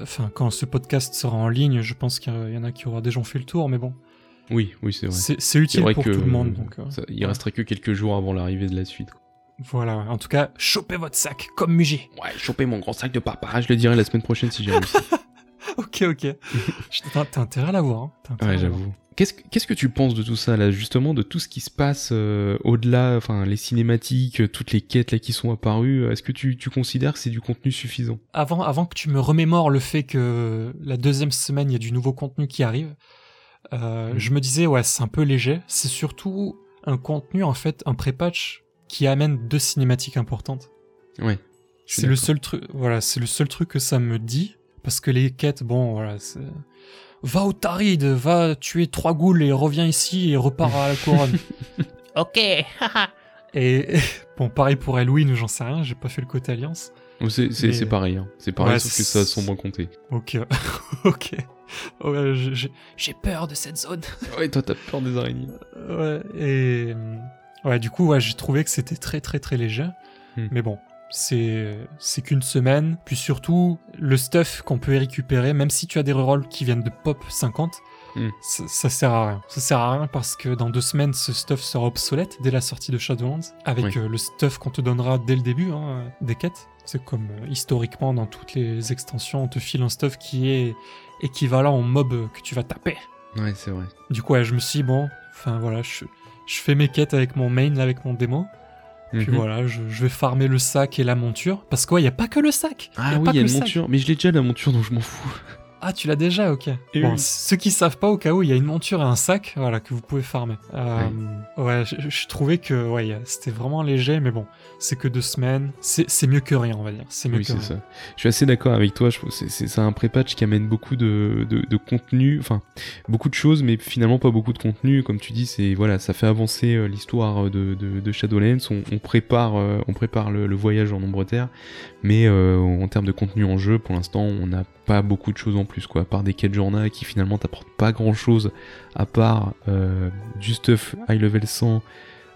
Speaker 5: enfin, quand ce podcast sera en ligne, je pense qu'il y en a qui aura déjà fait le tour, mais bon,
Speaker 4: Oui, oui, c'est vrai.
Speaker 5: c'est utile
Speaker 4: vrai
Speaker 5: pour
Speaker 4: que
Speaker 5: tout le monde. Donc, euh,
Speaker 4: ça- il resterait que quelques jours avant l'arrivée de la suite.
Speaker 5: voilà, ouais. en tout cas, chopez votre sac comme Muji.
Speaker 4: Ouais, choper mon grand sac de papa, je le dirai la semaine prochaine si j'ai réussi. *laughs*
Speaker 5: ok, ok. *laughs* T'as intérêt à l'avoir. Hein.
Speaker 4: Ouais, j'avoue. Qu'est-ce que- tu penses de tout ça là, justement, de tout ce qui se passe euh, au-delà, enfin les cinématiques, euh, toutes les quêtes là qui sont apparues Est-ce que tu, tu considères que c'est du contenu suffisant?
Speaker 5: Avant, avant que tu me remémores le fait que la deuxième semaine, il y a du nouveau contenu qui arrive, euh,
Speaker 4: Mhm.
Speaker 5: je me disais, ouais, c'est un peu léger. C'est surtout un contenu, en fait, un pré-patch qui amène deux cinématiques importantes.
Speaker 4: Suis
Speaker 5: C'est le seul truc, voilà, c'est le seul truc que ça me dit, parce que les quêtes, bon, voilà, c'est... Va au Tarid, va tuer trois ghouls et reviens ici et repars à la couronne. *laughs*
Speaker 3: Ok, *laughs*
Speaker 5: et, *laughs* bon, pareil pour Halloween j'en sais rien, j'ai pas fait le côté alliance.
Speaker 4: C'est c'est-
Speaker 5: Mais-
Speaker 4: c'est pareil, hein. c'est pareil,
Speaker 5: Ouais,
Speaker 4: sauf que ça sont moins compté.
Speaker 5: Ok, ok. *laughs* Ouais, j'ai- peur de cette zone.
Speaker 4: Ouais, toi t'as peur des araignées. *laughs*
Speaker 5: Ouais, et... euh, Ouais, du coup, ouais, j'ai trouvé que c'était très très très léger.
Speaker 4: Hmm.
Speaker 5: Mais bon, c'est c'est qu'une semaine. Puis surtout, le stuff qu'on peut récupérer, même si tu as des rerolls qui viennent de pop 50,
Speaker 4: Hmm.
Speaker 5: ça, ça sert à rien. Ça sert à rien parce que dans deux semaines, ce stuff sera obsolète dès la sortie de Shadowlands, avec
Speaker 4: Oui.
Speaker 5: euh, le stuff qu'on te donnera dès le début hein, des quêtes. C'est comme euh, historiquement dans toutes les extensions, on te file un stuff qui est équivalent au mob que tu vas taper.
Speaker 4: Ouais, c'est vrai.
Speaker 5: Du coup, ouais, je me suis dit, bon, enfin voilà, je, je fais mes quêtes avec mon main, là, avec mon démo. Puis
Speaker 4: Mhm.
Speaker 5: voilà, je, je vais farmer le sac et la monture. Parce qu'il n'y a pas que le sac.
Speaker 4: Ah
Speaker 5: y
Speaker 4: oui, il y a une monture, mais je l'ai déjà la monture donc je m'en fous.
Speaker 5: Ah, tu l'as déjà, ok.
Speaker 4: Et
Speaker 5: bon,
Speaker 4: oui.
Speaker 5: ceux qui savent pas, au cas où, il y a une monture et un sac, voilà, que vous pouvez farmer. Euh, ouais, je, je trouvais que, ouais, a- c'était vraiment léger, mais bon, c'est que deux semaines. C'est c'est mieux que rien, on va dire. C'est mieux
Speaker 4: Oui,
Speaker 5: que
Speaker 4: c'est
Speaker 5: rien.
Speaker 4: ça. Je suis assez d'accord avec toi. Je c'est- un pré-patch qui amène beaucoup de, de, de contenu, enfin beaucoup de choses, mais finalement pas beaucoup de contenu. Comme tu dis, c'est voilà, ça fait avancer euh, l'histoire de, de, de Shadowlands. On, on prépare, euh, on prépare le, le voyage en Ombre Terre, mais en termes de contenu en jeu, pour l'instant, on n'a pas beaucoup de choses en plus, quoi. À part des quêtes journal qui finalement t'apportent pas grand-chose, à part euh, du stuff high level 100.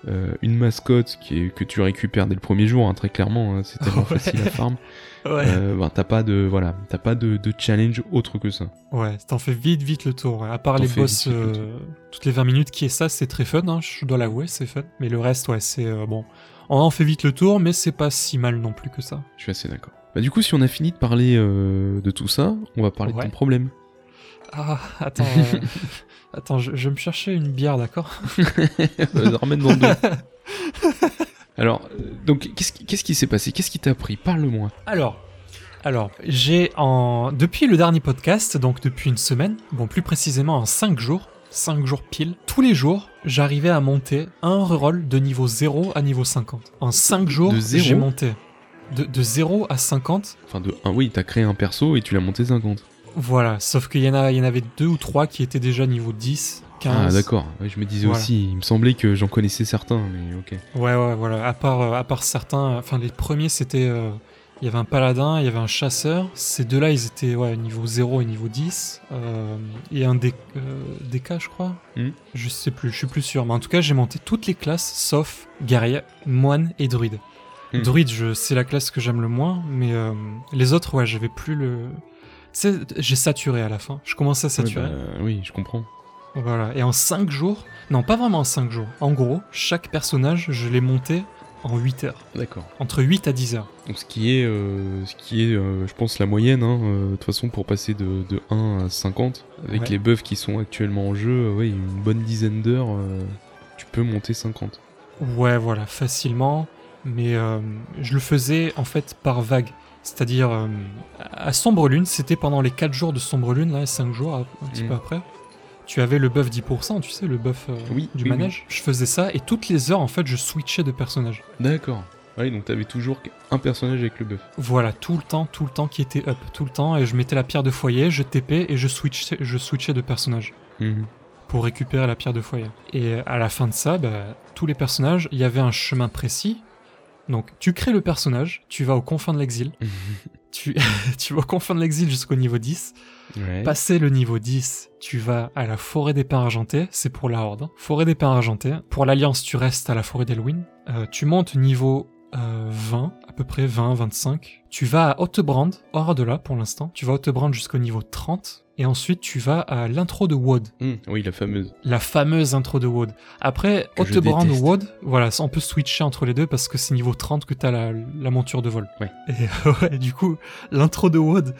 Speaker 4: euh, une mascotte qui est, que tu récupères dès le premier jour, hein, très clairement, hein, c'est tellement *laughs*
Speaker 5: Ouais.
Speaker 4: facile à farm. *laughs*
Speaker 5: Ouais,
Speaker 4: Euh, ben, t'as pas de voilà, t'as pas de, de challenge autre que ça.
Speaker 5: ouais, t'en fais vite, vite le tour. ouais. À part les boss
Speaker 4: vite, vite le
Speaker 5: toutes les 20 minutes qui est ça, c'est très fun, hein, je dois l'avouer, c'est fun. Mais le reste, ouais, c'est bon. On en fait vite le tour, mais c'est pas si mal non plus que ça.
Speaker 4: Je suis assez d'accord. Bah du coup, si on a fini de parler euh, de tout ça, on va parler
Speaker 5: Ouais.
Speaker 4: de ton problème.
Speaker 5: Ah, attends, euh, *laughs* attends, je, je vais me chercher une bière, d'accord? *laughs*
Speaker 4: Ramène dans deux. Alors, euh, donc, qu'est-ce qui, s'est passé? Qu'est-ce qui t'a pris? Parle-moi.
Speaker 5: Alors, alors, j'ai en depuis le dernier podcast, donc depuis une semaine, bon plus précisément en 5 jours, 5 jours pile, tous les jours, j'arrivais à monter un reroll de niveau 0 à niveau 50. En 5 jours, j'ai monté de, de 0 à 50.
Speaker 4: Enfin, de un, oui, t'as créé un perso et tu l'as monté 50.
Speaker 5: Voilà, sauf qu'il y en a, il y en avait deux ou trois qui étaient déjà niveau 10, 15.
Speaker 4: Ah, d'accord. Ouais, je me disais
Speaker 5: Voilà.
Speaker 4: aussi, il me semblait que j'en connaissais certains, mais ok.
Speaker 5: Ouais, ouais, voilà. À part, euh, à part certains, enfin les premiers c'était, euh, il y avait un paladin, il y avait un chasseur. Ces deux-là, ils étaient ouais niveau 0 et niveau 10. Euh, et un D, euh, DK, je crois.
Speaker 4: Hmm.
Speaker 5: Je sais plus, je suis plus sûr. Mais en tout cas, j'ai monté toutes les classes sauf guerrier, moine et druide.
Speaker 4: Hmm.
Speaker 5: Druide, je, c'est la classe que j'aime le moins, mais euh, les autres, ouais, j'avais plus le. Tu j'ai saturé à la fin. Je commençais à saturer.
Speaker 4: Bah, oui, je comprends.
Speaker 5: Voilà, et en 5 jours, non pas vraiment en 5 jours, en gros, chaque personnage, je l'ai monté en 8 heures,
Speaker 4: D'accord.
Speaker 5: entre 8 à 10 heures.
Speaker 4: Donc ce qui est, euh, ce qui est euh, je pense, la moyenne, hein, euh, de toute façon, pour passer de, de 1 à 50, avec
Speaker 5: Ouais.
Speaker 4: les buffs qui sont actuellement en jeu, ouais, une bonne dizaine d'heures, tu peux monter 50.
Speaker 5: Ouais, voilà, facilement, mais euh, je le faisais en fait par vague. C'est-à-dire, euh, à Sombre Lune, c'était pendant les 4 jours de Sombre Lune, là, 5 jours, un petit
Speaker 4: Mm.
Speaker 5: peu après. tu avais le buff 10%, tu sais, le buff euh,
Speaker 4: Oui,
Speaker 5: du
Speaker 4: oui,
Speaker 5: manège. Je faisais ça et toutes les heures, en fait, je switchais de personnage.
Speaker 4: D'accord. Ouais, donc t'avais toujours un personnage avec le buff.
Speaker 5: Voilà, tout le temps, tout le temps qui était up, tout le temps. Et je mettais la pierre de foyer, je TP et je switchais, je switchais de personnage
Speaker 4: Mhm.
Speaker 5: pour récupérer la pierre de foyer. Et à la fin de ça, bah, tous les personnages, il y avait un chemin précis. Donc, tu crées le personnage, tu vas aux confins de l'exil, *laughs* tu, *laughs* tu vas aux confins de l'exil jusqu'au niveau 10.
Speaker 4: Ouais.
Speaker 5: Passé le niveau 10, tu vas à la forêt des pins argentés, c'est pour la horde. hein. Forêt des pins argentés. Pour l'alliance, tu restes à la forêt d'Elwyn. Euh, tu montes niveau euh, 20, à peu près 20, 25. Tu vas à Hottebrand, hors de là pour l'instant. Tu vas à Hottebrand jusqu'au niveau 30. Et ensuite, tu vas à l'intro de Wood.
Speaker 4: Mhm. Oui, la fameuse.
Speaker 5: La fameuse intro de Wood. Après, Hottebrand ou. Wood, voilà, on peut switcher entre les deux parce que c'est niveau 30 que t'as la, la monture de vol.
Speaker 4: Ouais.
Speaker 5: Et *laughs* ouais, du coup, l'intro de Wood,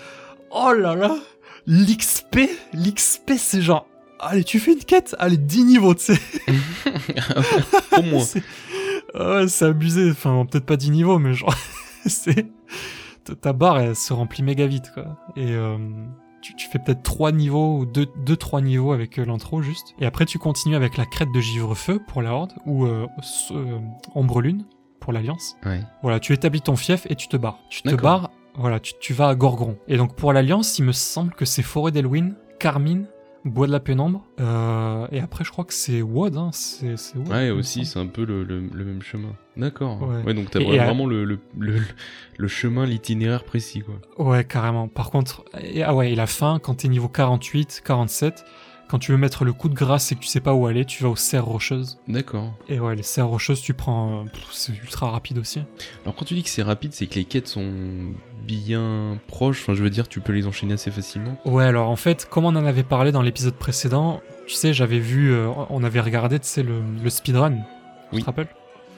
Speaker 5: oh là là, l'XP, l'XP c'est genre, allez, tu fais une quête, allez, 10 niveaux, tu sais. *laughs*
Speaker 4: Au moins. *laughs*
Speaker 5: C'est c'est abusé, enfin, peut-être pas 10 niveaux, mais genre, c'est. ta- Ta barre, elle se remplit méga vite, quoi. Et euh, tu, tu fais peut-être 3 niveaux, ou 2-3 niveaux avec euh, l'intro, juste. Et après, tu continues avec la crête de Givre-Feu pour la Horde, ou euh, euh, Ombre Lune pour l'Alliance.
Speaker 4: Ouais.
Speaker 5: Voilà, tu établis ton fief et tu te barres. Tu te barres, voilà, tu, tu vas à Gorgron. Et donc, pour l'Alliance, il me semble que c'est Forêt d'Elwyn, Carmine, Bois de la Pénombre, euh, et après, je crois que c'est Wood, hein, c'est
Speaker 4: Ouais, aussi, c'est un peu le, le- le même chemin. D'accord.
Speaker 5: Ouais.
Speaker 4: Ouais. donc t'as
Speaker 5: Et-
Speaker 4: vraiment le, le, le, le chemin, l'itinéraire précis, quoi.
Speaker 5: Ouais, carrément. Par contre, et, ah ouais, et la fin, quand t'es niveau 48, 47, quand tu veux mettre le coup de grâce et que tu sais pas où aller, tu vas aux serres rocheuses.
Speaker 4: D'accord.
Speaker 5: Et ouais, les serres rocheuses, tu prends. c'est ultra rapide aussi.
Speaker 4: Alors quand tu dis que c'est rapide, c'est que les quêtes sont bien proches. Enfin, je veux dire, tu peux les enchaîner assez facilement.
Speaker 5: Ouais, alors en fait, comme on en avait parlé dans l'épisode précédent, tu sais, j'avais vu. euh, on avait regardé, tu sais, le, le speedrun. Tu te rappelles?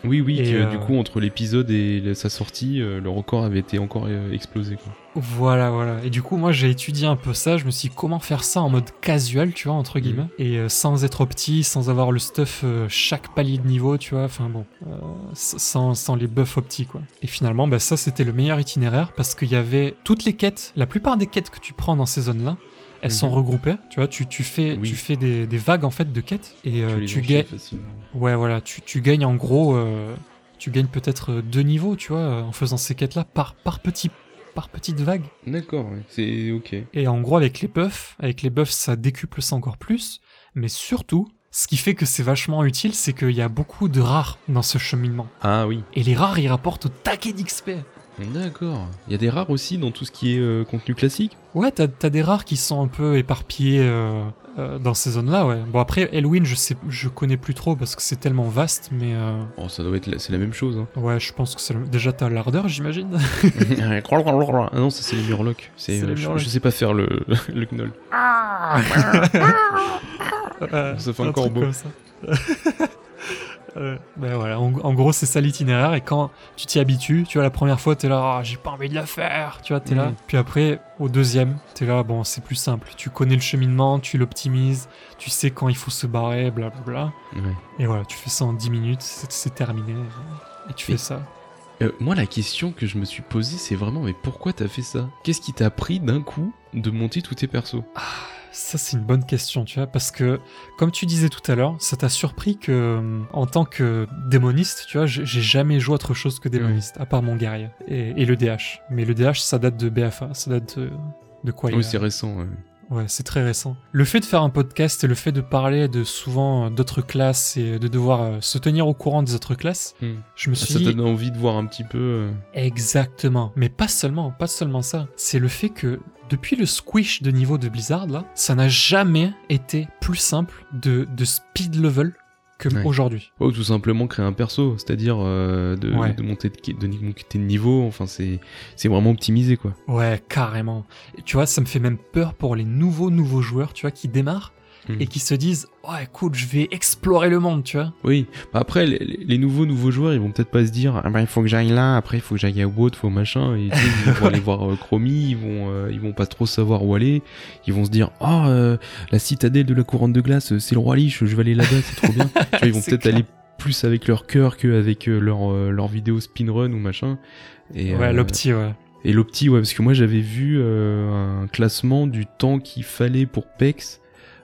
Speaker 4: Oui, oui.
Speaker 5: Et,
Speaker 4: que,
Speaker 5: euh,
Speaker 4: Du coup, entre l'épisode et sa sortie, euh, le record avait été encore euh, explosé, quoi.
Speaker 5: Voilà, voilà. Et du coup, moi, j'ai étudié un peu ça. Je me suis dit comment faire ça en mode casual, tu vois, entre guillemets? Et euh, sans être petit, sans avoir le stuff euh, chaque palier de niveau, tu vois. Enfin bon, euh, sans les buffs optiques, quoi. Et finalement, bah, ça, c'était le meilleur itinéraire parce qu'il y avait toutes les quêtes, la plupart des quêtes que tu prends dans ces zones-là. Elles sont
Speaker 4: Mhm.
Speaker 5: regroupées, tu vois, tu, tu fais,
Speaker 4: Oui.
Speaker 5: tu fais des, des vagues en fait de quêtes et euh,
Speaker 4: tu
Speaker 5: gagnes,
Speaker 4: facilement.
Speaker 5: Ouais, voilà, tu, tu gagnes en gros, euh, tu gagnes peut-être euh, deux niveaux, tu vois, euh, en faisant ces quêtes-là par, par petit, par petite vague.
Speaker 4: D'accord, ouais. c'est ok.
Speaker 5: Et en gros, avec les buffs, avec les buffs, ça décuple ça encore plus. Mais surtout, ce qui fait que c'est vachement utile, c'est qu'il y a beaucoup de rares dans ce cheminement.
Speaker 4: Ah oui.
Speaker 5: Et les rares, ils rapportent au taquet d'XP.
Speaker 4: D'accord. Il y a des rares aussi dans tout ce qui est euh, contenu classique.
Speaker 5: Ouais, t'as as des rares qui sont un peu éparpillés euh, euh, dans ces zones-là, ouais. Bon, après, Elwyn, je sais, je connais plus trop parce que c'est tellement vaste, mais euh,
Speaker 4: Oh, ça doit être, la- c'est la même chose. Hein.
Speaker 5: ouais, je pense que c'est le- déjà t'as l'ardeur, j'imagine. *laughs*
Speaker 4: ah non, ça c'est les murlocs. C'est, euh, je, je sais pas faire le, *laughs* le gnoll. *laughs*
Speaker 5: Euh,
Speaker 4: Ça fait
Speaker 5: un
Speaker 4: encore beau.
Speaker 5: Euh, ben voilà, en, en gros c'est ça l'itinéraire et quand tu t'y habitues, tu vois la première fois t'es là, Ah, j'ai pas envie de la faire, tu vois t'es là.
Speaker 4: Mhm.
Speaker 5: Puis après au deuxième t'es là, bon c'est plus simple, tu connais le cheminement, tu l'optimises, tu sais quand il faut se barrer, blablabla. Et voilà, tu fais ça en 10 minutes, c'est terminé et tu fais ça.
Speaker 4: Euh, moi, la question que je me suis posée, c'est vraiment, mais pourquoi t'as fait ça? Qu'est-ce qui t'a pris d'un coup de monter tous tes persos?
Speaker 5: Ça, c'est une bonne question, tu vois, parce que, comme tu disais tout à l'heure, ça t'a surpris que, euh, en tant que démoniste, tu vois, j'ai jamais joué autre chose que démoniste, à part mon guerrier et, et le DH. Mais le DH, ça date de BFA, ça date de, de quoi
Speaker 4: Oui, c'est récent. ouais.
Speaker 5: Ouais, c'est très récent. Le fait de faire un podcast et le fait de parler de souvent euh, d'autres classes et de devoir euh, se tenir au courant des autres classes,
Speaker 4: Hmm.
Speaker 5: je me
Speaker 4: Ah,
Speaker 5: suis
Speaker 4: ça
Speaker 5: dit,
Speaker 4: donne envie de voir un petit peu.
Speaker 5: Exactement. Mais pas seulement, pas seulement ça. C'est le fait que depuis le squish de niveau de Blizzard, là, ça n'a jamais été plus simple de, de speed level que
Speaker 4: Ouais.
Speaker 5: aujourd'hui.
Speaker 4: Oh, tout simplement créer un perso, c'est-à-dire euh, de,
Speaker 5: Ouais.
Speaker 4: de monter de, de monter de niveau. Enfin, c'est c'est vraiment optimisé, quoi.
Speaker 5: Ouais, carrément. Et tu vois, ça me fait même peur pour les nouveaux nouveaux joueurs, tu vois, qui démarrent
Speaker 4: Mhm.
Speaker 5: et qui se disent, ouais, écoute, je vais explorer le monde, tu vois.
Speaker 4: Oui. Bah, après, les, les nouveaux nouveaux joueurs, ils vont peut-être pas se dire, ah bah il faut que j'aille là. Après, il faut que j'aille à Wood, faut machin. Et tu sais, ils vont aller *laughs* voir euh, Chromie, ils vont euh, ils vont pas trop savoir où aller. Ils vont se dire, oh, euh, la citadelle de la couronne de glace, euh, c'est le roi Lich. Je vais aller là-bas, c'est trop bien. tu vois, ils vont *laughs* peut-être aller plus avec leur cœur qu'avec leur leur vidéo speedrun ou machin. Et,
Speaker 5: ouais,
Speaker 4: euh,
Speaker 5: l'opti, ouais.
Speaker 4: Et l'opti, ouais, parce que moi j'avais vu euh, un classement du temps qu'il fallait pour PEX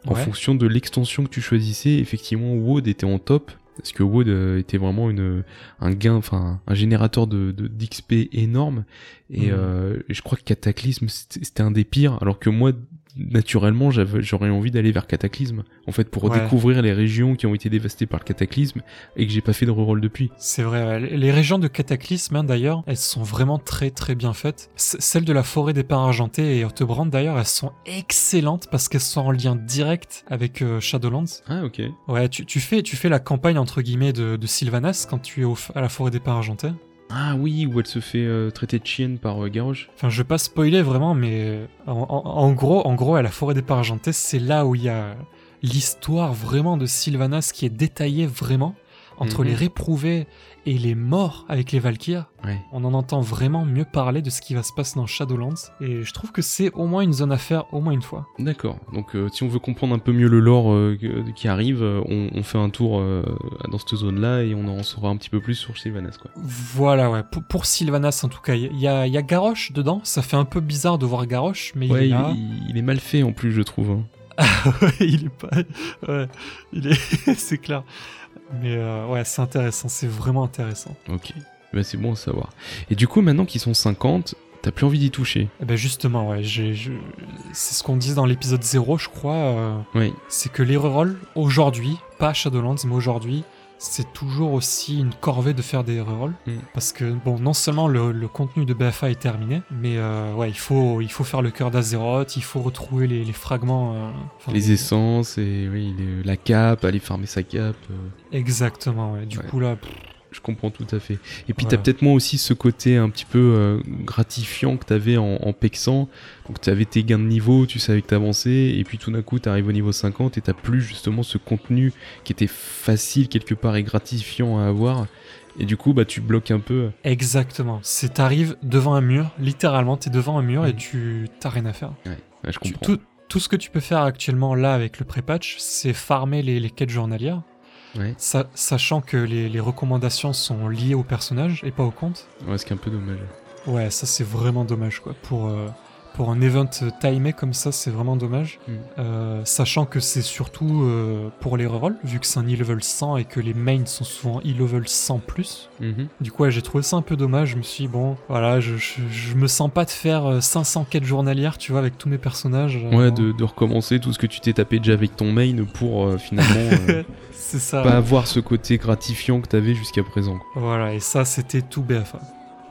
Speaker 4: en
Speaker 5: Ouais.
Speaker 4: fonction de l'extension que tu choisissais, effectivement, WoD était en top. Parce que WoD euh, était vraiment une, un gain, enfin un générateur de d'XP énorme. Et
Speaker 5: Mhm.
Speaker 4: euh, je crois que Cataclysme c'était un des pires. Alors que moi, naturellement, j'aurais envie d'aller vers Cataclysme. En fait, pour
Speaker 5: Ouais.
Speaker 4: découvrir les régions qui ont été dévastées par le Cataclysme et que j'ai pas fait de reroll depuis.
Speaker 5: C'est vrai, les régions de Cataclysme, hein, d'ailleurs, elles sont vraiment très très bien faites. C- celles de la forêt des pins argentés et Hortebrand, d'ailleurs, elles sont excellentes parce qu'elles sont en lien direct avec euh, Shadowlands.
Speaker 4: Ah ok.
Speaker 5: Ouais, tu, tu fais, tu fais la campagne entre guillemets de, de Sylvanas quand tu es au à la forêt des pins argentés.
Speaker 4: Ah oui, où elle se fait euh, traiter de chienne par euh, Garrosh.
Speaker 5: Enfin, je vais pas spoiler vraiment, mais en, en- en gros, en gros, à la forêt des pins argentés, c'est là où il y a l'histoire vraiment de Sylvanas qui est détaillée vraiment entre
Speaker 4: Mhm.
Speaker 5: les réprouvés et les morts avec les Valkyres.
Speaker 4: Ouais.
Speaker 5: On en entend vraiment mieux parler de ce qui va se passer dans Shadowlands, et je trouve que c'est au moins une zone à faire au moins une fois.
Speaker 4: D'accord. Donc euh, si on veut comprendre un peu mieux le lore euh, qui arrive, euh, on, on fait un tour euh, dans cette zone-là et on en saura un petit peu plus sur Sylvanas quoi.
Speaker 5: Voilà, ouais. Pour, pour Sylvanas, en tout cas, il y a, il y a Garrosh dedans. Ça fait un peu bizarre de voir Garrosh, mais
Speaker 4: Ouais,
Speaker 5: il est
Speaker 4: il,
Speaker 5: là.
Speaker 4: il- il est mal fait en plus, je trouve. hein. *laughs*
Speaker 5: Ouais, il est pas. Ouais, il est. *laughs* c'est clair. Mais euh, ouais, c'est intéressant. C'est vraiment intéressant.
Speaker 4: Ok. Bah, c'est bon à savoir. Et du coup, maintenant qu'ils sont 50, t'as plus envie d'y toucher.
Speaker 5: Et ben justement, ouais, j'ai, je- c'est ce qu'on disait dans l'épisode 0, je crois. euh, c'est que les rerolls, aujourd'hui, pas Shadowlands, mais aujourd'hui, c'est toujours aussi une corvée de faire des rerolls.
Speaker 4: Mm.
Speaker 5: Parce que, bon, non seulement le, le contenu de BFA est terminé, mais euh, ouais, il faut, il faut faire le cœur d'Azeroth, il faut retrouver les, les fragments. euh, enfin,
Speaker 4: Les essences et oui, les- la cape, aller farmer sa cape. euh,
Speaker 5: Exactement, ouais. Du
Speaker 4: Ouais.
Speaker 5: coup, là, pff,
Speaker 4: je comprends tout à fait. Et puis
Speaker 5: Ouais.
Speaker 4: t'as peut-être moins aussi ce côté un petit peu euh, gratifiant que t'avais en, en pexant. Donc t'avais tes gains de niveau, tu savais que t'avançais, et puis tout d'un coup t'arrives au niveau 50 et t'as plus justement ce contenu qui était facile quelque part et gratifiant à avoir. Et du coup bah tu bloques un peu.
Speaker 5: exactement. C'est t'arrives devant un mur, littéralement, t'es devant un mur et
Speaker 4: Mm.
Speaker 5: tu t'as rien à faire.
Speaker 4: Ouais, je
Speaker 5: Tu-
Speaker 4: comprends.
Speaker 5: tout, tout ce que tu peux faire actuellement là avec le pré-patch, c'est farmer les, les quêtes journalières,
Speaker 4: Ouais.
Speaker 5: sa- sachant que les, les recommandations sont liées au personnage et pas au compte.
Speaker 4: Ouais, ce qui est un peu dommage.
Speaker 5: Ouais, ça c'est vraiment dommage quoi. Pour, euh, pour un event timé comme ça, c'est vraiment dommage.
Speaker 4: Mm.
Speaker 5: Euh, sachant que c'est surtout euh, pour les rerolls, vu que c'est un e-level 100 et que les mains sont souvent e-level 100 plus.
Speaker 4: Mhm.
Speaker 5: Du coup, ouais, j'ai trouvé ça un peu dommage. Je me suis dit, bon, voilà, je, je, je me sens pas de faire euh, 500 quêtes journalières, tu vois, avec tous mes personnages. euh,
Speaker 4: Ouais, de, de recommencer tout ce que tu t'es tapé déjà avec ton main pour euh, finalement *laughs* euh,
Speaker 5: ça.
Speaker 4: pas avoir ce côté gratifiant que t'avais jusqu'à présent.
Speaker 5: Voilà, et ça, c'était tout BFA.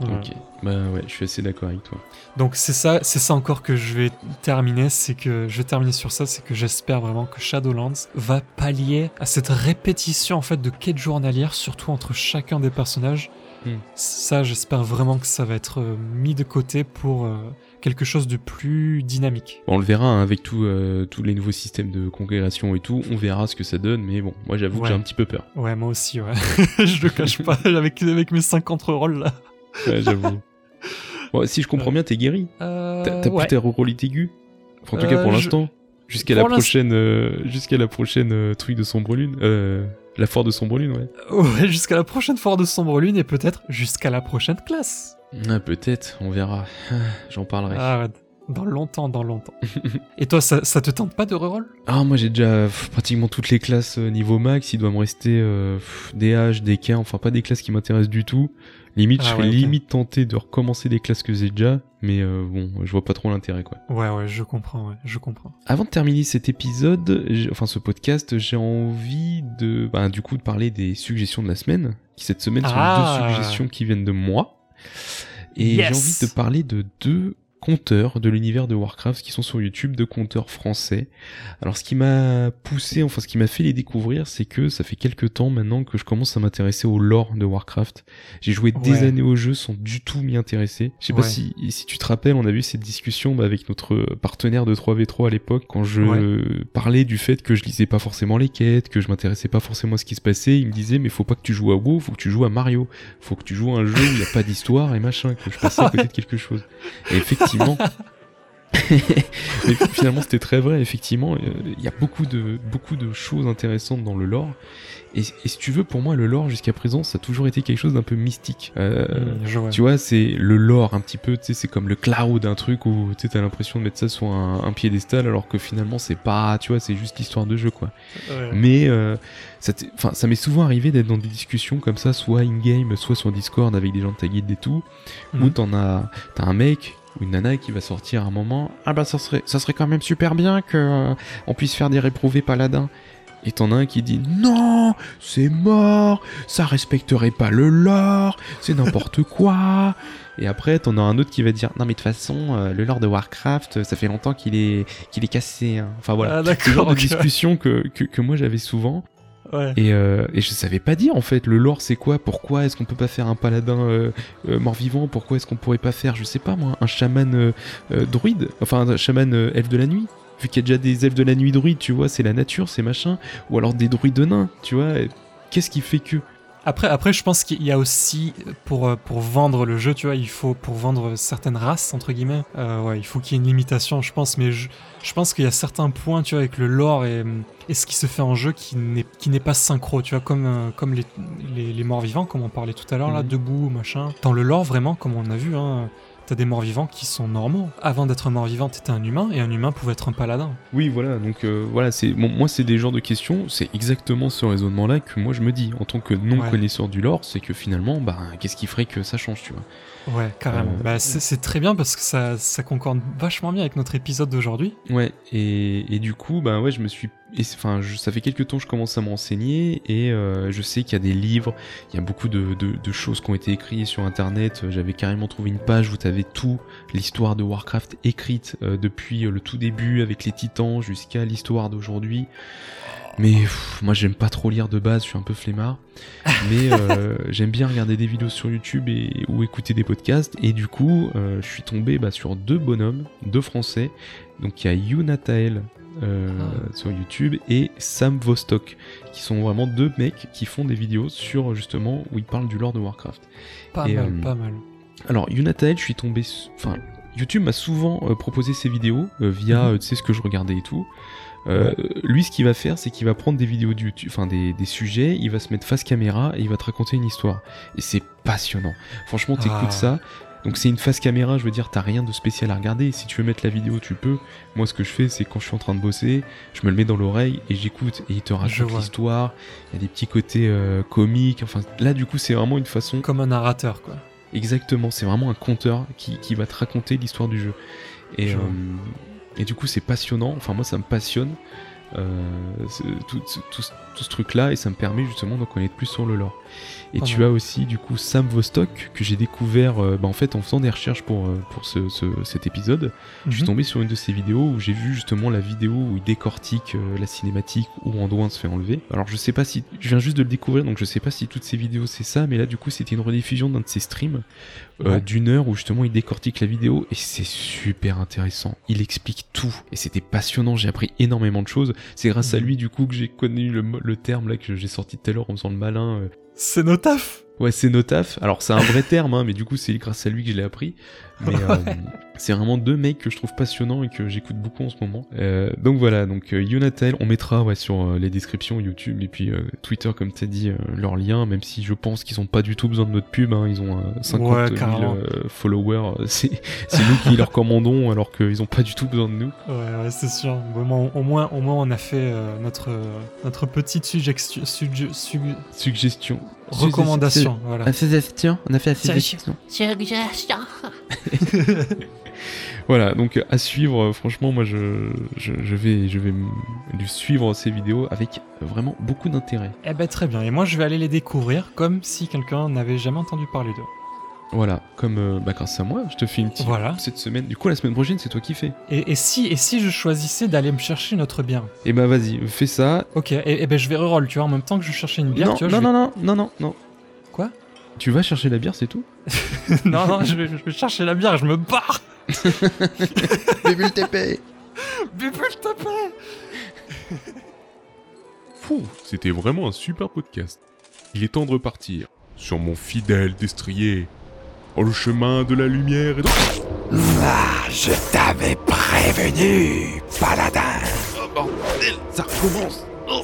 Speaker 5: Voilà.
Speaker 4: Ok. Bah ouais, je suis assez d'accord avec toi.
Speaker 5: Donc c'est ça, c'est ça encore que je vais terminer, c'est que je vais terminer sur ça, c'est que j'espère vraiment que Shadowlands va pallier à cette répétition en fait de quêtes journalières, surtout entre chacun des personnages.
Speaker 4: Hmm.
Speaker 5: Ça, j'espère vraiment que ça va être euh, mis de côté pour euh, quelque chose de plus dynamique.
Speaker 4: On le verra hein, avec tout, euh, tous les nouveaux systèmes de congrégation et tout. On verra ce que ça donne, mais bon, moi j'avoue que j'ai un petit peu peur.
Speaker 5: Ouais, moi aussi, ouais. *laughs* je le cache pas *laughs* avec, avec mes 50 rôles là.
Speaker 4: Ouais, j'avoue. *laughs* bon, si je comprends bien, t'es guéri.
Speaker 5: Euh,
Speaker 4: T'as
Speaker 5: ouais.
Speaker 4: plus tes rerollites aigus. Enfin, en tout cas
Speaker 5: Euh,
Speaker 4: pour
Speaker 5: je-
Speaker 4: l'instant. Jusqu'à la prochaine, euh, jusqu'à la prochaine euh, truc de sombre lune. Euh, la foire de sombre lune, ouais.
Speaker 5: Ouais, jusqu'à la prochaine foire de Sombre Lune et peut-être jusqu'à la prochaine classe.
Speaker 4: Ah, peut-être, on verra. *sighs* J'en parlerai.
Speaker 5: Ah, dans longtemps, dans longtemps. Et toi, ça, ça te tente pas de reroll?
Speaker 4: Ah, moi j'ai déjà pff, pratiquement toutes les classes euh, niveau max. Il doit me rester euh, pff, des H, des K, enfin pas des classes qui m'intéressent du tout. Limite,
Speaker 5: Ah
Speaker 4: je serais
Speaker 5: ouais,
Speaker 4: limite tenté de recommencer des classes que j'ai déjà, mais euh, bon, je vois pas trop l'intérêt quoi.
Speaker 5: Ouais, ouais, je comprends, ouais, je comprends.
Speaker 4: Avant de terminer cet épisode, enfin ce podcast, j'ai envie de, bah, du coup, de parler des suggestions de la semaine, qui cette semaine sont
Speaker 5: Ah.
Speaker 4: deux suggestions qui viennent de moi. Et j'ai envie de parler de deux compteurs de l'univers de Warcraft qui sont sur YouTube, deux compteurs français. Alors ce qui m'a poussé, enfin ce qui m'a fait les découvrir, c'est que ça fait quelques temps maintenant que je commence à m'intéresser au lore de Warcraft. J'ai joué des années au jeu sans du tout m'y intéresser. Je sais pas si, si tu te rappelles, on a eu cette discussion bah, avec notre partenaire de 3v3 à l'époque, quand je
Speaker 5: Ouais.
Speaker 4: parlais du fait que je lisais pas forcément les quêtes, que je m'intéressais pas forcément à ce qui se passait. Il me disait, mais faut pas que tu joues à WoW, faut que tu joues à Mario. Faut que tu joues à un jeu où il y a pas d'histoire et machin, que je passais à côté de quelque chose. Et effectivement, *laughs* Mais *laughs* finalement, c'était très vrai, effectivement. euh, Il y a beaucoup de, beaucoup de choses intéressantes dans le lore. Et, et si tu veux, pour moi, le lore, jusqu'à présent, ça a toujours été quelque chose d'un peu mystique. Euh. Tu vois, c'est le lore un petit peu, tu sais, c'est comme le cloud, un truc où tu t'as l'impression de mettre ça sur un, un piédestal, alors que finalement, c'est pas, tu vois, c'est juste l'histoire de jeu, quoi.
Speaker 5: Ouais.
Speaker 4: Mais euh, ça, t'est- enfin, ça m'est souvent arrivé d'être dans des discussions comme ça, soit in-game, soit sur Discord avec des gens de ta guilde et tout, où
Speaker 5: Mhm.
Speaker 4: t'en as, t'as un mec une nana qui va sortir à un moment, ah bah ça serait, ça serait quand même super bien que euh, on puisse faire des réprouvés paladins. Et t'en as un qui dit non, c'est mort, ça respecterait pas le lore, c'est n'importe *laughs* quoi. Et après t'en as un autre qui va dire non mais de toute façon euh, le lore de Warcraft ça fait longtemps qu'il est qu'il est cassé. hein. Enfin voilà,
Speaker 5: Ah,
Speaker 4: c'est le genre de discussion que, que, que moi j'avais souvent. Et, euh, je savais pas dire en fait le lore c'est quoi? Pourquoi est-ce qu'on peut pas faire un paladin euh, euh, mort-vivant? Pourquoi est-ce qu'on pourrait pas faire je sais pas moi un chaman euh, druide? Enfin un chaman elfe de la nuit. Vu qu'il y a déjà des elfes de la nuit druides tu vois c'est la nature c'est machin. Ou alors des druides de nains tu vois. Qu'est-ce qui fait que
Speaker 5: Après, après, je pense qu'il y a aussi pour euh, pour vendre le jeu, tu vois, il faut pour vendre certaines races entre guillemets, euh, ouais, il faut qu'il y ait une limitation, je pense. Mais je, je pense qu'il y a certains points, tu vois, avec le lore et, et ce qui se fait en jeu qui n'est qui n'est pas synchro, tu vois, comme euh, comme les, les, les morts vivants, comme on parlait tout à l'heure là,
Speaker 4: Mhm.
Speaker 5: debout, machin. Dans le lore, vraiment, comme on a vu, hein. T'as des morts vivants qui sont normaux. Avant d'être un mort vivant, t'étais un humain, et un humain pouvait être un paladin.
Speaker 4: oui voilà donc euh, voilà c'est bon, moi c'est des genres de questions c'est exactement ce raisonnement là que moi je me dis en tant que non
Speaker 5: Ouais.
Speaker 4: connaisseur du lore c'est que finalement bah qu'est-ce qui ferait que ça change tu vois?
Speaker 5: Ouais, carrément.
Speaker 4: Euh,
Speaker 5: Bah, c'est c'est très bien parce que ça, ça concorde vachement bien avec notre épisode d'aujourd'hui.
Speaker 4: Ouais, et, et du coup, bah ouais, je me suis. Et Enfin, je- ça fait quelques temps que je commence à m'enseigner et euh, je sais qu'il y a des livres, il y a beaucoup de, choses qui ont été écrites sur internet. J'avais carrément trouvé une page où tu avais tout l'histoire de Warcraft écrite euh, depuis le tout début avec les titans jusqu'à l'histoire d'aujourd'hui. Mais pff, moi j'aime pas trop lire de base, je suis un peu flemmard. *laughs* Mais euh, j'aime bien regarder des vidéos sur YouTube et, ou écouter des podcasts. Et du coup, euh, je suis tombé bah, sur deux bonhommes, deux français. Donc il y a Yunatael euh,
Speaker 5: Ah.
Speaker 4: sur YouTube et Sam Vostok, qui sont vraiment deux mecs qui font des vidéos sur justement où ils parlent du lore de Warcraft.
Speaker 5: Pas
Speaker 4: Et,
Speaker 5: mal, pas mal.
Speaker 4: Alors, Yunatael, je suis tombé. Enfin, YouTube m'a souvent euh, proposé ces vidéos euh, via,
Speaker 5: Mhm.
Speaker 4: euh, tu sais, ce que je regardais et tout. Euh, Lui, ce qu'il va faire, c'est qu'il va prendre des vidéos YouTube, enfin des, des sujets, il va se mettre face caméra et il va te raconter une histoire. Et c'est passionnant. Franchement, t'écoutes
Speaker 5: Ah.
Speaker 4: ça. Donc c'est une face caméra, je veux dire, t'as rien de spécial à regarder. Si tu veux mettre la vidéo, tu peux. Moi, ce que je fais, c'est quand je suis en train de bosser, je me le mets dans l'oreille et j'écoute. Et il te raconte l'histoire. Il y a des petits côtés euh, comiques. Enfin, là, du coup, c'est vraiment une façon
Speaker 5: Comme un narrateur, quoi.
Speaker 4: Exactement, c'est vraiment un conteur qui, qui va te raconter l'histoire du jeu. Et,
Speaker 5: Je
Speaker 4: euh. Et du coup, c'est passionnant. Enfin, moi, ça me passionne. Euh, tout, ce- tout ce- tout ce truc-là, et ça me permet justement d'en connaître plus sur le lore. Et tu as aussi, du coup, Sam Vostok, que j'ai découvert euh, bah, en fait en faisant des recherches pour, euh, pour ce, ce- cet épisode. Je suis
Speaker 5: Mhm.
Speaker 4: tombé sur une de ses vidéos où j'ai vu justement la vidéo où il décortique la cinématique où Anduin se fait enlever. Alors je sais pas si je viens juste de le découvrir donc je sais pas si toutes ces vidéos c'est ça mais là du coup c'était une rediffusion d'un de ses streams euh, d'une heure où justement il décortique la vidéo et c'est super intéressant. Il explique tout et c'était passionnant, j'ai appris énormément de choses. C'est grâce à
Speaker 5: Mhm.
Speaker 4: lui du coup que j'ai connu le, terme là que j'ai sorti tout à l'heure en faisant le malin.
Speaker 5: C'est nos taf
Speaker 4: Ouais, c'est notaf. Alors, c'est un vrai terme, hein, mais du coup, c'est grâce à lui que je l'ai appris. Mais euh, *laughs* c'est vraiment deux mecs que je trouve passionnants et que j'écoute beaucoup en ce moment. Euh, donc voilà, donc euh, Yonatel, on mettra ouais, sur les descriptions YouTube et puis Twitter, comme t'as dit, leurs liens, même si je pense qu'ils ont pas du tout besoin de notre pub. Hein, ils ont euh, 50
Speaker 5: Ouais,
Speaker 4: 000
Speaker 5: carrément.
Speaker 4: euh, followers. *laughs* C'est nous qui leur commandons alors qu'ils ont pas du tout besoin de nous.
Speaker 5: Ouais, ouais, c'est sûr. Au, moins, au, moins, on a fait notre, notre petite Suggestion. Recommandation. Voilà.
Speaker 4: La suggestion, on a fait la
Speaker 3: Suggestion. Suggestion.
Speaker 4: Voilà, donc à suivre, franchement, moi je, je, je vais, je vais m- lui suivre ces vidéos avec vraiment beaucoup d'intérêt.
Speaker 5: Eh ben très bien. Et moi, je vais aller les découvrir comme si quelqu'un n'avait jamais entendu parler d'eux.
Speaker 4: Voilà, comme euh, bah, grâce à moi, je te fais une petite
Speaker 5: Voilà.
Speaker 4: cette semaine. Du coup, la semaine prochaine, c'est toi qui fais.
Speaker 5: Et, et si, et si je choisissais d'aller me chercher notre bière
Speaker 4: Et bah vas-y, fais ça.
Speaker 5: Ok, et, et ben je vais reroll, tu vois, en même temps que je cherchais une bière,
Speaker 4: non,
Speaker 5: tu vois.
Speaker 4: non,
Speaker 5: je
Speaker 4: non, non, non, non, non.
Speaker 5: Quoi?
Speaker 4: Tu vas chercher la bière, c'est tout? *laughs*
Speaker 5: Non, non, je vais, je vais chercher la bière, je me barre *laughs*
Speaker 4: Bébé le TP
Speaker 5: Bébé, je te plaît
Speaker 1: Fou, c'était vraiment un super podcast. Il est temps de repartir sur mon fidèle destrier. Oh, le chemin de la lumière est...
Speaker 2: Ah, je t'avais prévenu, paladin
Speaker 4: Oh bordel, ça recommence oh.